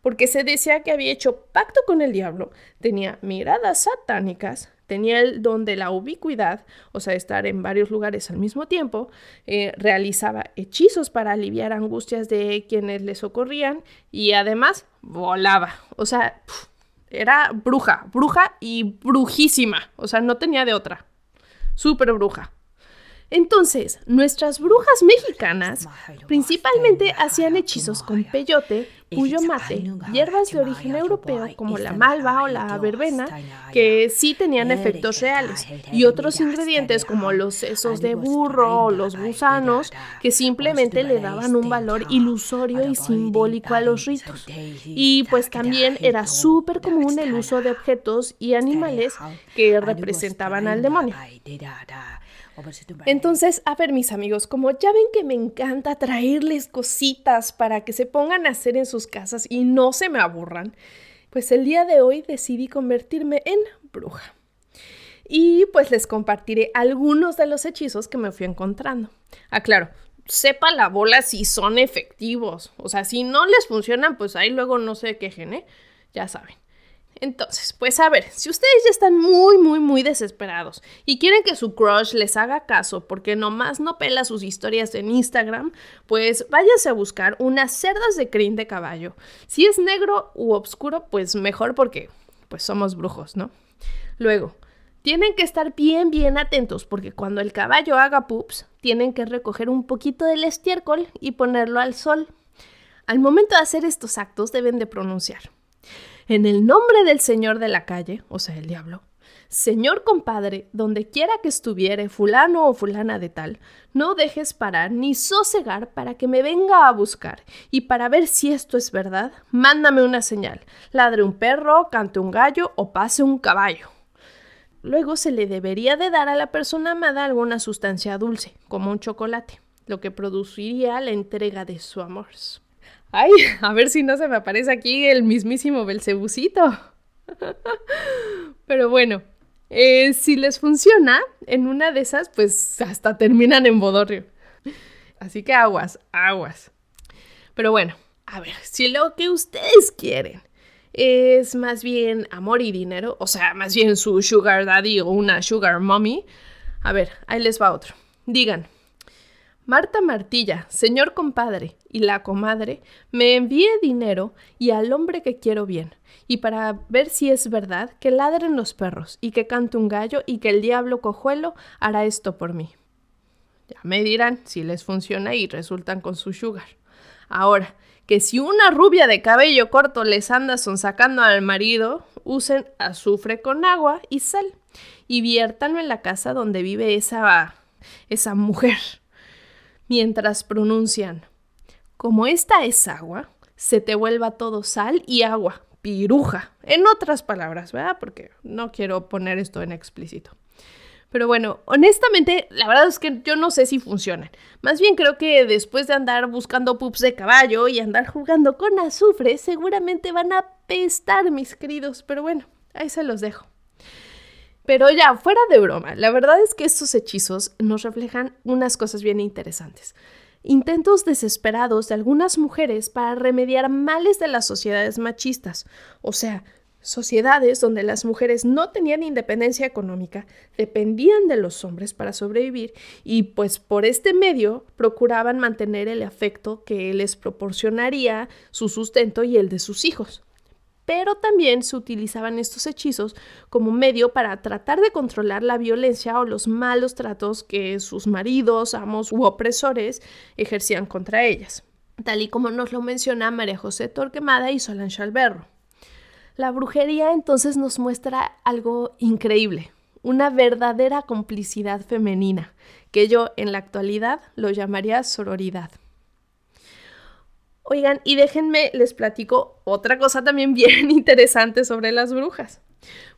porque se decía que había hecho pacto con el diablo, tenía miradas satánicas, tenía el don de la ubicuidad, o sea, estar en varios lugares al mismo tiempo, eh, realizaba hechizos para aliviar angustias de quienes le socorrían y además volaba, o sea, era bruja, bruja y brujísima, o sea, no tenía de otra, súper bruja. Entonces, nuestras brujas mexicanas principalmente hacían hechizos con peyote, puyo mate, hierbas de origen europeo como la malva o la verbena, que sí tenían efectos reales, y otros ingredientes como los sesos de burro o los gusanos, que simplemente le daban un valor ilusorio y simbólico a los ritos. Y pues también era súper común el uso de objetos y animales que representaban al demonio. Entonces, a ver mis amigos, como ya ven que me encanta traerles cositas para que se pongan a hacer en sus casas y no se me aburran, pues el día de hoy decidí convertirme en bruja. Y pues les compartiré algunos de los hechizos que me fui encontrando. Aclaro, sepa la bola si son efectivos. O sea, si no les funcionan, pues ahí luego no se quejen, ¿eh? Ya saben. Entonces, pues a ver, si ustedes ya están muy, muy, muy desesperados y quieren que su crush les haga caso porque nomás no pela sus historias en Instagram, pues váyase a buscar unas cerdas de crin de caballo. Si es negro u oscuro, pues mejor porque pues somos brujos, ¿no? Luego, tienen que estar bien, bien atentos porque cuando el caballo haga pups, tienen que recoger un poquito del estiércol y ponerlo al sol. Al momento de hacer estos actos deben de pronunciar en el nombre del Señor de la calle, o sea, el diablo, Señor compadre, donde quiera que estuviere fulano o fulana de tal, no dejes parar ni sosegar para que me venga a buscar, y para ver si esto es verdad, mándame una señal, ladre un perro, cante un gallo o pase un caballo. Luego se le debería de dar a la persona amada alguna sustancia dulce, como un chocolate, lo que produciría la entrega de su amor. Ay, a ver si no se me aparece aquí el mismísimo Belcebucito. Pero bueno, eh, si les funciona, en una de esas, pues hasta terminan en bodorrio. Así que aguas, aguas. Pero bueno, a ver, si lo que ustedes quieren es más bien amor y dinero, o sea, más bien su sugar daddy o una sugar mommy, a ver, ahí les va otro. Digan, Marta Martilla, señor compadre, y la comadre, me envíe dinero y al hombre que quiero bien, y para ver si es verdad que ladren los perros y que cante un gallo y que el diablo cojuelo hará esto por mí. Ya me dirán si les funciona y resultan con su sugar. Ahora, que si una rubia de cabello corto les anda sonsacando al marido, usen azufre con agua y sal y viértanlo en la casa donde vive esa esa mujer mientras pronuncian, como esta es agua, se te vuelva todo sal y agua, piruja. En otras palabras, ¿verdad? Porque no quiero poner esto en explícito. Pero bueno, honestamente, la verdad es que yo no sé si funcionan. Más bien creo que después de andar buscando pups de caballo y andar jugando con azufre, seguramente van a pestar, mis queridos. Pero bueno, ahí se los dejo. Pero ya, fuera de broma, la verdad es que estos hechizos nos reflejan unas cosas bien interesantes. Intentos desesperados de algunas mujeres para remediar males de las sociedades machistas, o sea, sociedades donde las mujeres no tenían independencia económica, dependían de los hombres para sobrevivir y pues por este medio procuraban mantener el afecto que les proporcionaría su sustento y el de sus hijos pero también se utilizaban estos hechizos como medio para tratar de controlar la violencia o los malos tratos que sus maridos, amos u opresores ejercían contra ellas, tal y como nos lo menciona María José Torquemada y Solange Alberro. La brujería entonces nos muestra algo increíble, una verdadera complicidad femenina, que yo en la actualidad lo llamaría sororidad. Oigan, y déjenme, les platico otra cosa también bien interesante sobre las brujas.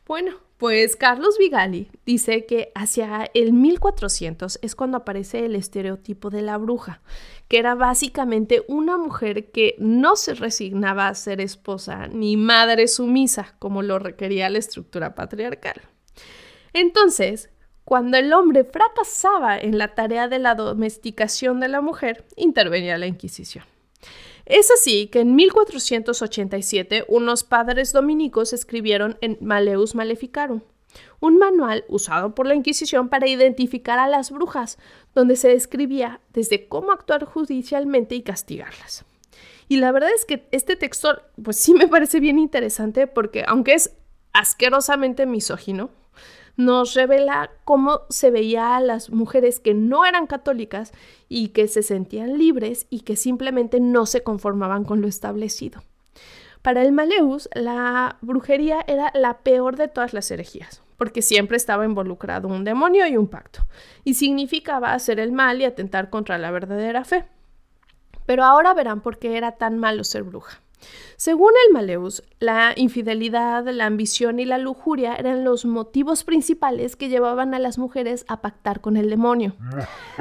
Bueno, pues Carlos Vigali dice que hacia el 1400 es cuando aparece el estereotipo de la bruja, que era básicamente una mujer que no se resignaba a ser esposa ni madre sumisa, como lo requería la estructura patriarcal. Entonces, cuando el hombre fracasaba en la tarea de la domesticación de la mujer, intervenía la Inquisición. Es así que en 1487 unos padres dominicos escribieron en Maleus Maleficarum, un manual usado por la Inquisición para identificar a las brujas, donde se describía desde cómo actuar judicialmente y castigarlas. Y la verdad es que este texto, pues sí me parece bien interesante porque aunque es asquerosamente misógino, nos revela cómo se veía a las mujeres que no eran católicas y que se sentían libres y que simplemente no se conformaban con lo establecido. Para el Maleus, la brujería era la peor de todas las herejías, porque siempre estaba involucrado un demonio y un pacto, y significaba hacer el mal y atentar contra la verdadera fe. Pero ahora verán por qué era tan malo ser bruja. Según el Maleus, la infidelidad, la ambición y la lujuria eran los motivos principales que llevaban a las mujeres a pactar con el demonio.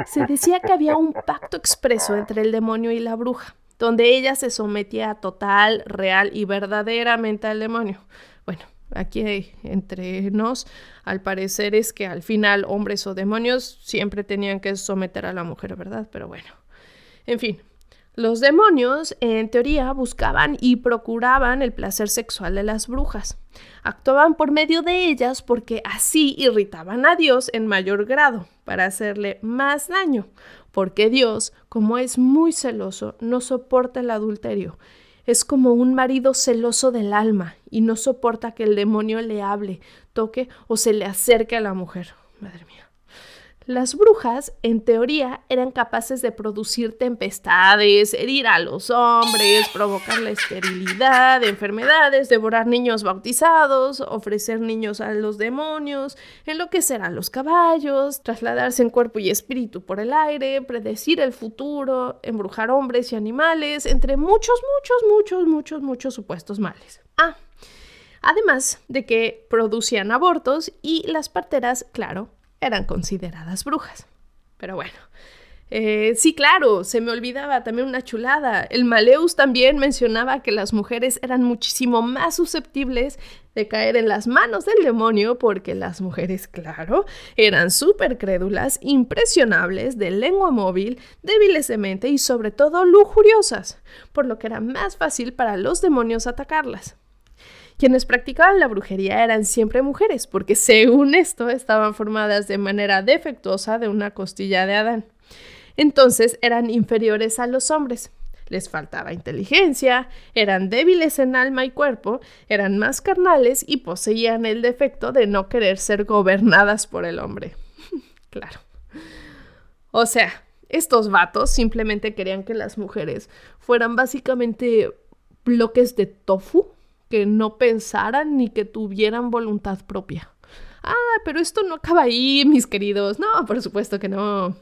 Se decía que había un pacto expreso entre el demonio y la bruja, donde ella se sometía total, real y verdaderamente al demonio. Bueno, aquí entre nos, al parecer es que al final hombres o demonios siempre tenían que someter a la mujer, ¿verdad? Pero bueno, en fin, los demonios, en teoría, buscaban y procuraban el placer sexual de las brujas. Actuaban por medio de ellas porque así irritaban a Dios en mayor grado, para hacerle más daño, porque Dios, como es muy celoso, no soporta el adulterio. Es como un marido celoso del alma y no soporta que el demonio le hable, toque o se le acerque a la mujer. Madre mía. Las brujas, en teoría, eran capaces de producir tempestades, herir a los hombres, provocar la esterilidad, enfermedades, devorar niños bautizados, ofrecer niños a los demonios, enloquecer a los caballos, trasladarse en cuerpo y espíritu por el aire, predecir el futuro, embrujar hombres y animales, entre muchos, muchos, muchos, muchos, muchos supuestos males. Ah, además de que producían abortos y las parteras, claro, eran consideradas brujas. Pero bueno, eh, sí, claro, se me olvidaba también una chulada. El Maleus también mencionaba que las mujeres eran muchísimo más susceptibles de caer en las manos del demonio porque las mujeres, claro, eran súper crédulas, impresionables, de lengua móvil, débiles de mente y sobre todo lujuriosas, por lo que era más fácil para los demonios atacarlas. Quienes practicaban la brujería eran siempre mujeres, porque según esto estaban formadas de manera defectuosa de una costilla de Adán. Entonces eran inferiores a los hombres. Les faltaba inteligencia, eran débiles en alma y cuerpo, eran más carnales y poseían el defecto de no querer ser gobernadas por el hombre. claro. O sea, estos vatos simplemente querían que las mujeres fueran básicamente bloques de tofu que no pensaran ni que tuvieran voluntad propia. Ah, pero esto no acaba ahí, mis queridos. No, por supuesto que no.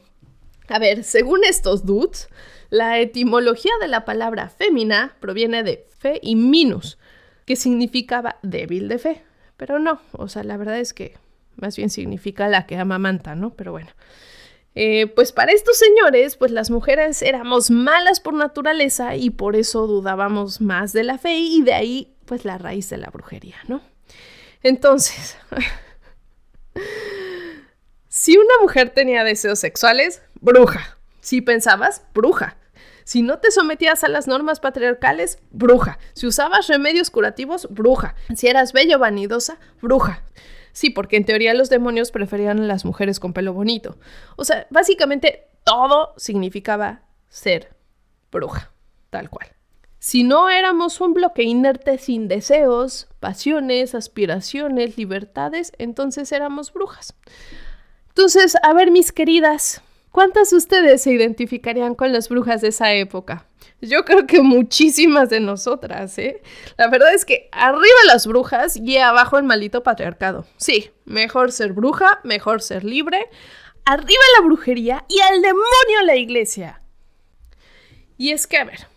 A ver, según estos dudes, la etimología de la palabra fémina proviene de fe y minus, que significaba débil de fe. Pero no, o sea, la verdad es que más bien significa la que amamanta, ¿no? Pero bueno. Eh, pues para estos señores, pues las mujeres éramos malas por naturaleza y por eso dudábamos más de la fe y de ahí pues la raíz de la brujería, ¿no? Entonces, si una mujer tenía deseos sexuales, bruja. Si pensabas, bruja. Si no te sometías a las normas patriarcales, bruja. Si usabas remedios curativos, bruja. Si eras bella o vanidosa, bruja. Sí, porque en teoría los demonios preferían a las mujeres con pelo bonito. O sea, básicamente todo significaba ser bruja, tal cual. Si no éramos un bloque inerte sin deseos, pasiones, aspiraciones, libertades, entonces éramos brujas. Entonces, a ver, mis queridas, ¿cuántas de ustedes se identificarían con las brujas de esa época? Yo creo que muchísimas de nosotras, ¿eh? La verdad es que arriba las brujas y abajo el maldito patriarcado. Sí, mejor ser bruja, mejor ser libre. Arriba la brujería y al demonio la iglesia. Y es que, a ver,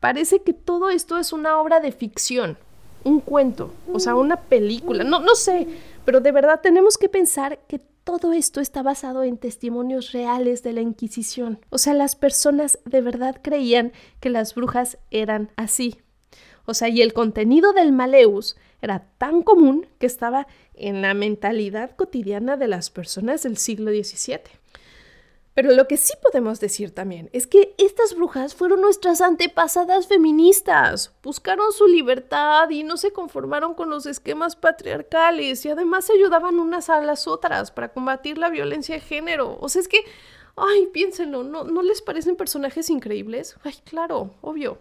parece que todo esto es una obra de ficción, un cuento, o sea, una película, no, no sé, pero de verdad tenemos que pensar que todo esto está basado en testimonios reales de la Inquisición. O sea, las personas de verdad creían que las brujas eran así. O sea, y el contenido del Maleus era tan común que estaba en la mentalidad cotidiana de las personas del siglo XVII. Pero lo que sí podemos decir también es que estas brujas fueron nuestras antepasadas feministas. Buscaron su libertad y no se conformaron con los esquemas patriarcales y además ayudaban unas a las otras para combatir la violencia de género. O sea, es que, ay, piénsenlo, ¿no, ¿no les parecen personajes increíbles? Ay, claro, obvio.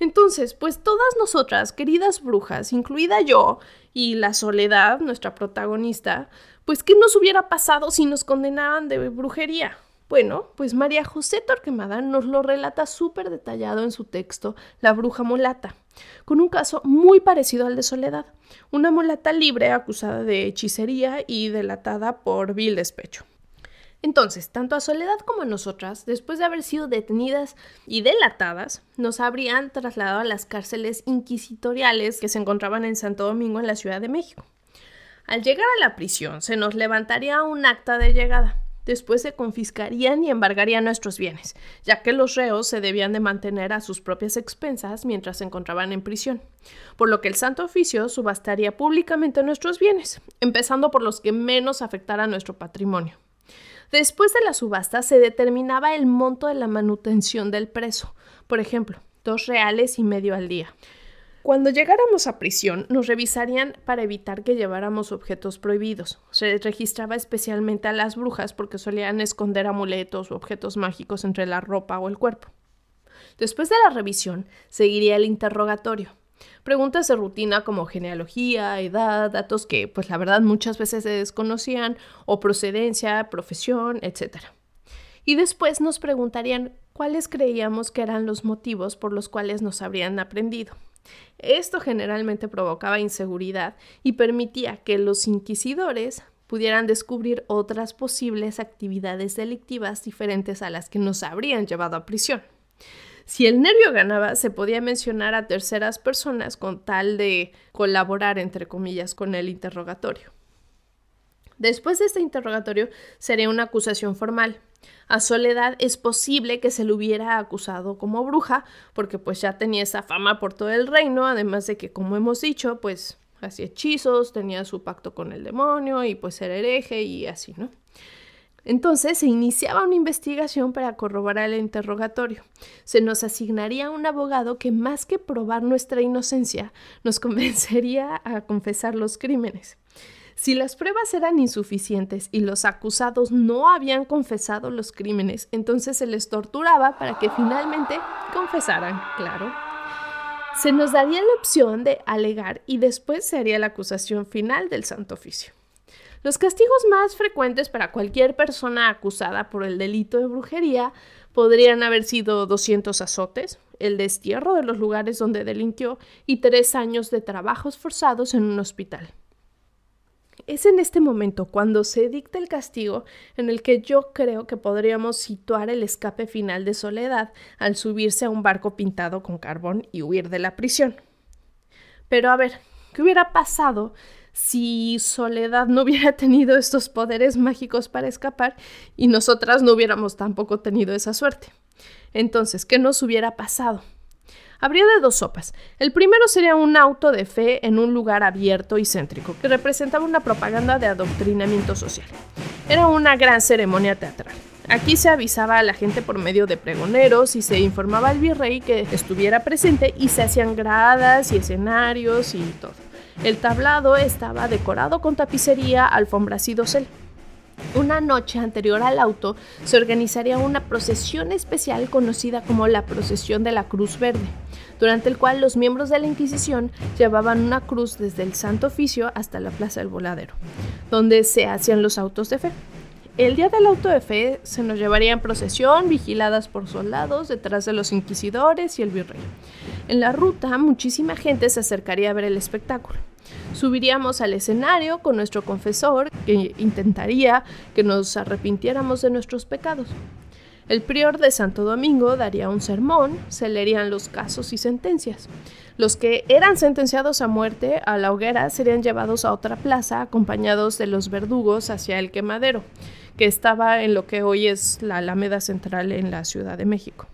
Entonces, pues todas nosotras, queridas brujas, incluida yo y la Soledad, nuestra protagonista, pues ¿qué nos hubiera pasado si nos condenaban de brujería? Bueno, pues María José Torquemada nos lo relata súper detallado en su texto La bruja mulata, con un caso muy parecido al de Soledad, una mulata libre acusada de hechicería y delatada por vil despecho. Entonces, tanto a Soledad como a nosotras, después de haber sido detenidas y delatadas, nos habrían trasladado a las cárceles inquisitoriales que se encontraban en Santo Domingo, en la Ciudad de México. Al llegar a la prisión, se nos levantaría un acta de llegada. Después se confiscarían y embargarían nuestros bienes, ya que los reos se debían de mantener a sus propias expensas mientras se encontraban en prisión, por lo que el Santo Oficio subastaría públicamente nuestros bienes, empezando por los que menos afectaran nuestro patrimonio. Después de la subasta se determinaba el monto de la manutención del preso, por ejemplo, dos reales y medio al día. Cuando llegáramos a prisión, nos revisarían para evitar que lleváramos objetos prohibidos. Se registraba especialmente a las brujas porque solían esconder amuletos o objetos mágicos entre la ropa o el cuerpo. Después de la revisión, seguiría el interrogatorio. Preguntas de rutina como genealogía, edad, datos que pues la verdad muchas veces se desconocían, o procedencia, profesión, etc. Y después nos preguntarían cuáles creíamos que eran los motivos por los cuales nos habrían aprendido. Esto generalmente provocaba inseguridad y permitía que los inquisidores pudieran descubrir otras posibles actividades delictivas diferentes a las que nos habrían llevado a prisión. Si el nervio ganaba, se podía mencionar a terceras personas con tal de colaborar, entre comillas, con el interrogatorio. Después de este interrogatorio sería una acusación formal. A Soledad es posible que se le hubiera acusado como bruja, porque pues ya tenía esa fama por todo el reino, además de que, como hemos dicho, pues hacía hechizos, tenía su pacto con el demonio y pues era hereje y así, ¿no? Entonces se iniciaba una investigación para corroborar el interrogatorio. Se nos asignaría un abogado que más que probar nuestra inocencia, nos convencería a confesar los crímenes. Si las pruebas eran insuficientes y los acusados no habían confesado los crímenes, entonces se les torturaba para que finalmente confesaran, claro. Se nos daría la opción de alegar y después se haría la acusación final del Santo Oficio. Los castigos más frecuentes para cualquier persona acusada por el delito de brujería podrían haber sido 200 azotes, el destierro de los lugares donde delinquió y tres años de trabajos forzados en un hospital. Es en este momento cuando se dicta el castigo en el que yo creo que podríamos situar el escape final de Soledad al subirse a un barco pintado con carbón y huir de la prisión. Pero a ver, ¿qué hubiera pasado si Soledad no hubiera tenido estos poderes mágicos para escapar y nosotras no hubiéramos tampoco tenido esa suerte. Entonces, ¿qué nos hubiera pasado? Habría de dos sopas. El primero sería un auto de fe en un lugar abierto y céntrico, que representaba una propaganda de adoctrinamiento social. Era una gran ceremonia teatral. Aquí se avisaba a la gente por medio de pregoneros y se informaba al virrey que estuviera presente y se hacían gradas y escenarios y todo. El tablado estaba decorado con tapicería, alfombras y dosel. Una noche anterior al auto se organizaría una procesión especial conocida como la Procesión de la Cruz Verde, durante el cual los miembros de la Inquisición llevaban una cruz desde el Santo Oficio hasta la Plaza del Voladero, donde se hacían los autos de fe. El día del auto de fe se nos llevaría en procesión, vigiladas por soldados detrás de los inquisidores y el virrey. En la ruta, muchísima gente se acercaría a ver el espectáculo. Subiríamos al escenario con nuestro confesor, que intentaría que nos arrepintiéramos de nuestros pecados. El prior de Santo Domingo daría un sermón, se leerían los casos y sentencias. Los que eran sentenciados a muerte a la hoguera serían llevados a otra plaza acompañados de los verdugos hacia el quemadero que estaba en lo que hoy es la Alameda Central en la Ciudad de México.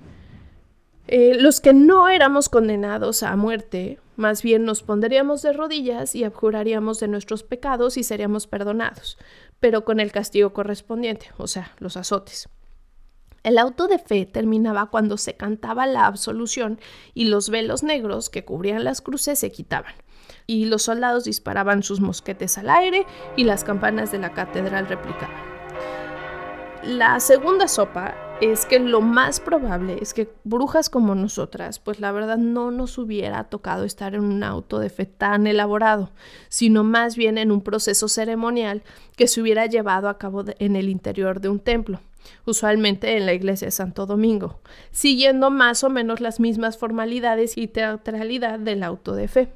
Eh, los que no éramos condenados a muerte, más bien nos pondríamos de rodillas y abjuraríamos de nuestros pecados y seríamos perdonados, pero con el castigo correspondiente, o sea, los azotes. El auto de fe terminaba cuando se cantaba la absolución y los velos negros que cubrían las cruces se quitaban. Y los soldados disparaban sus mosquetes al aire y las campanas de la catedral replicaban. La segunda sopa es que lo más probable es que brujas como nosotras, pues la verdad no nos hubiera tocado estar en un auto de fe tan elaborado, sino más bien en un proceso ceremonial que se hubiera llevado a cabo en el interior de un templo, usualmente en la iglesia de Santo Domingo, siguiendo más o menos las mismas formalidades y teatralidad del auto de fe.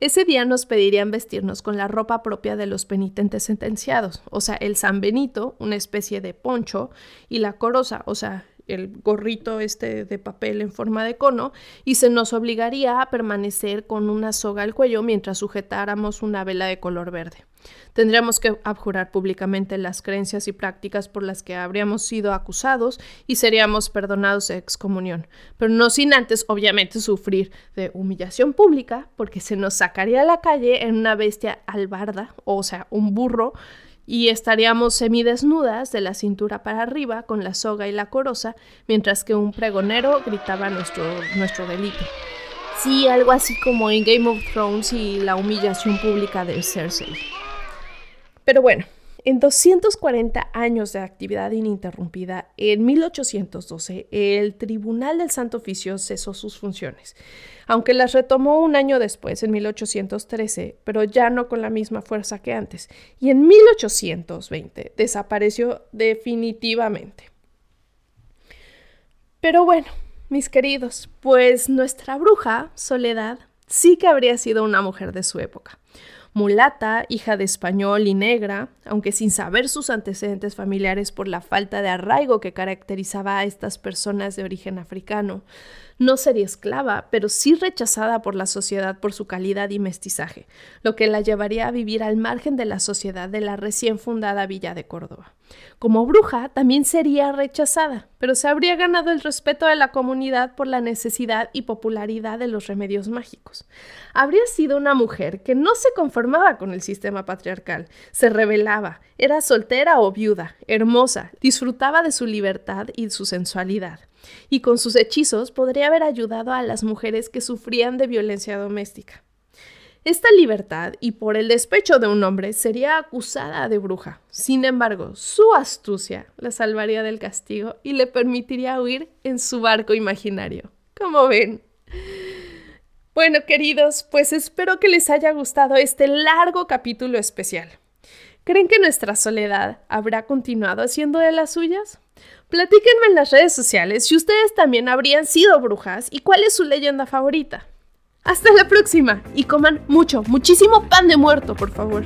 Ese día nos pedirían vestirnos con la ropa propia de los penitentes sentenciados, o sea, el San Benito, una especie de poncho, y la corosa, o sea, el gorrito este de papel en forma de cono y se nos obligaría a permanecer con una soga al cuello mientras sujetáramos una vela de color verde. Tendríamos que abjurar públicamente las creencias y prácticas por las que habríamos sido acusados y seríamos perdonados de excomunión, pero no sin antes, obviamente, sufrir de humillación pública porque se nos sacaría a la calle en una bestia albarda, o sea, un burro, y estaríamos semidesnudas de la cintura para arriba con la soga y la corosa, mientras que un pregonero gritaba nuestro, nuestro delito. Sí, algo así como en Game of Thrones y la humillación pública de Cersei. Pero bueno, en 240 años de actividad ininterrumpida, en 1812, el Tribunal del Santo Oficio cesó sus funciones, aunque las retomó un año después, en 1813, pero ya no con la misma fuerza que antes, y en 1820 desapareció definitivamente. Pero bueno, mis queridos, pues nuestra bruja, Soledad, sí que habría sido una mujer de su época mulata, hija de español y negra, aunque sin saber sus antecedentes familiares por la falta de arraigo que caracterizaba a estas personas de origen africano. No sería esclava, pero sí rechazada por la sociedad por su calidad y mestizaje, lo que la llevaría a vivir al margen de la sociedad de la recién fundada Villa de Córdoba. Como bruja también sería rechazada, pero se habría ganado el respeto de la comunidad por la necesidad y popularidad de los remedios mágicos. Habría sido una mujer que no se conformaba con el sistema patriarcal, se rebelaba, era soltera o viuda, hermosa, disfrutaba de su libertad y su sensualidad y con sus hechizos podría haber ayudado a las mujeres que sufrían de violencia doméstica. Esta libertad, y por el despecho de un hombre, sería acusada de bruja. Sin embargo, su astucia la salvaría del castigo y le permitiría huir en su barco imaginario. Como ven. Bueno, queridos, pues espero que les haya gustado este largo capítulo especial. ¿Creen que nuestra soledad habrá continuado haciendo de las suyas? Platíquenme en las redes sociales si ustedes también habrían sido brujas y cuál es su leyenda favorita. Hasta la próxima y coman mucho, muchísimo pan de muerto, por favor.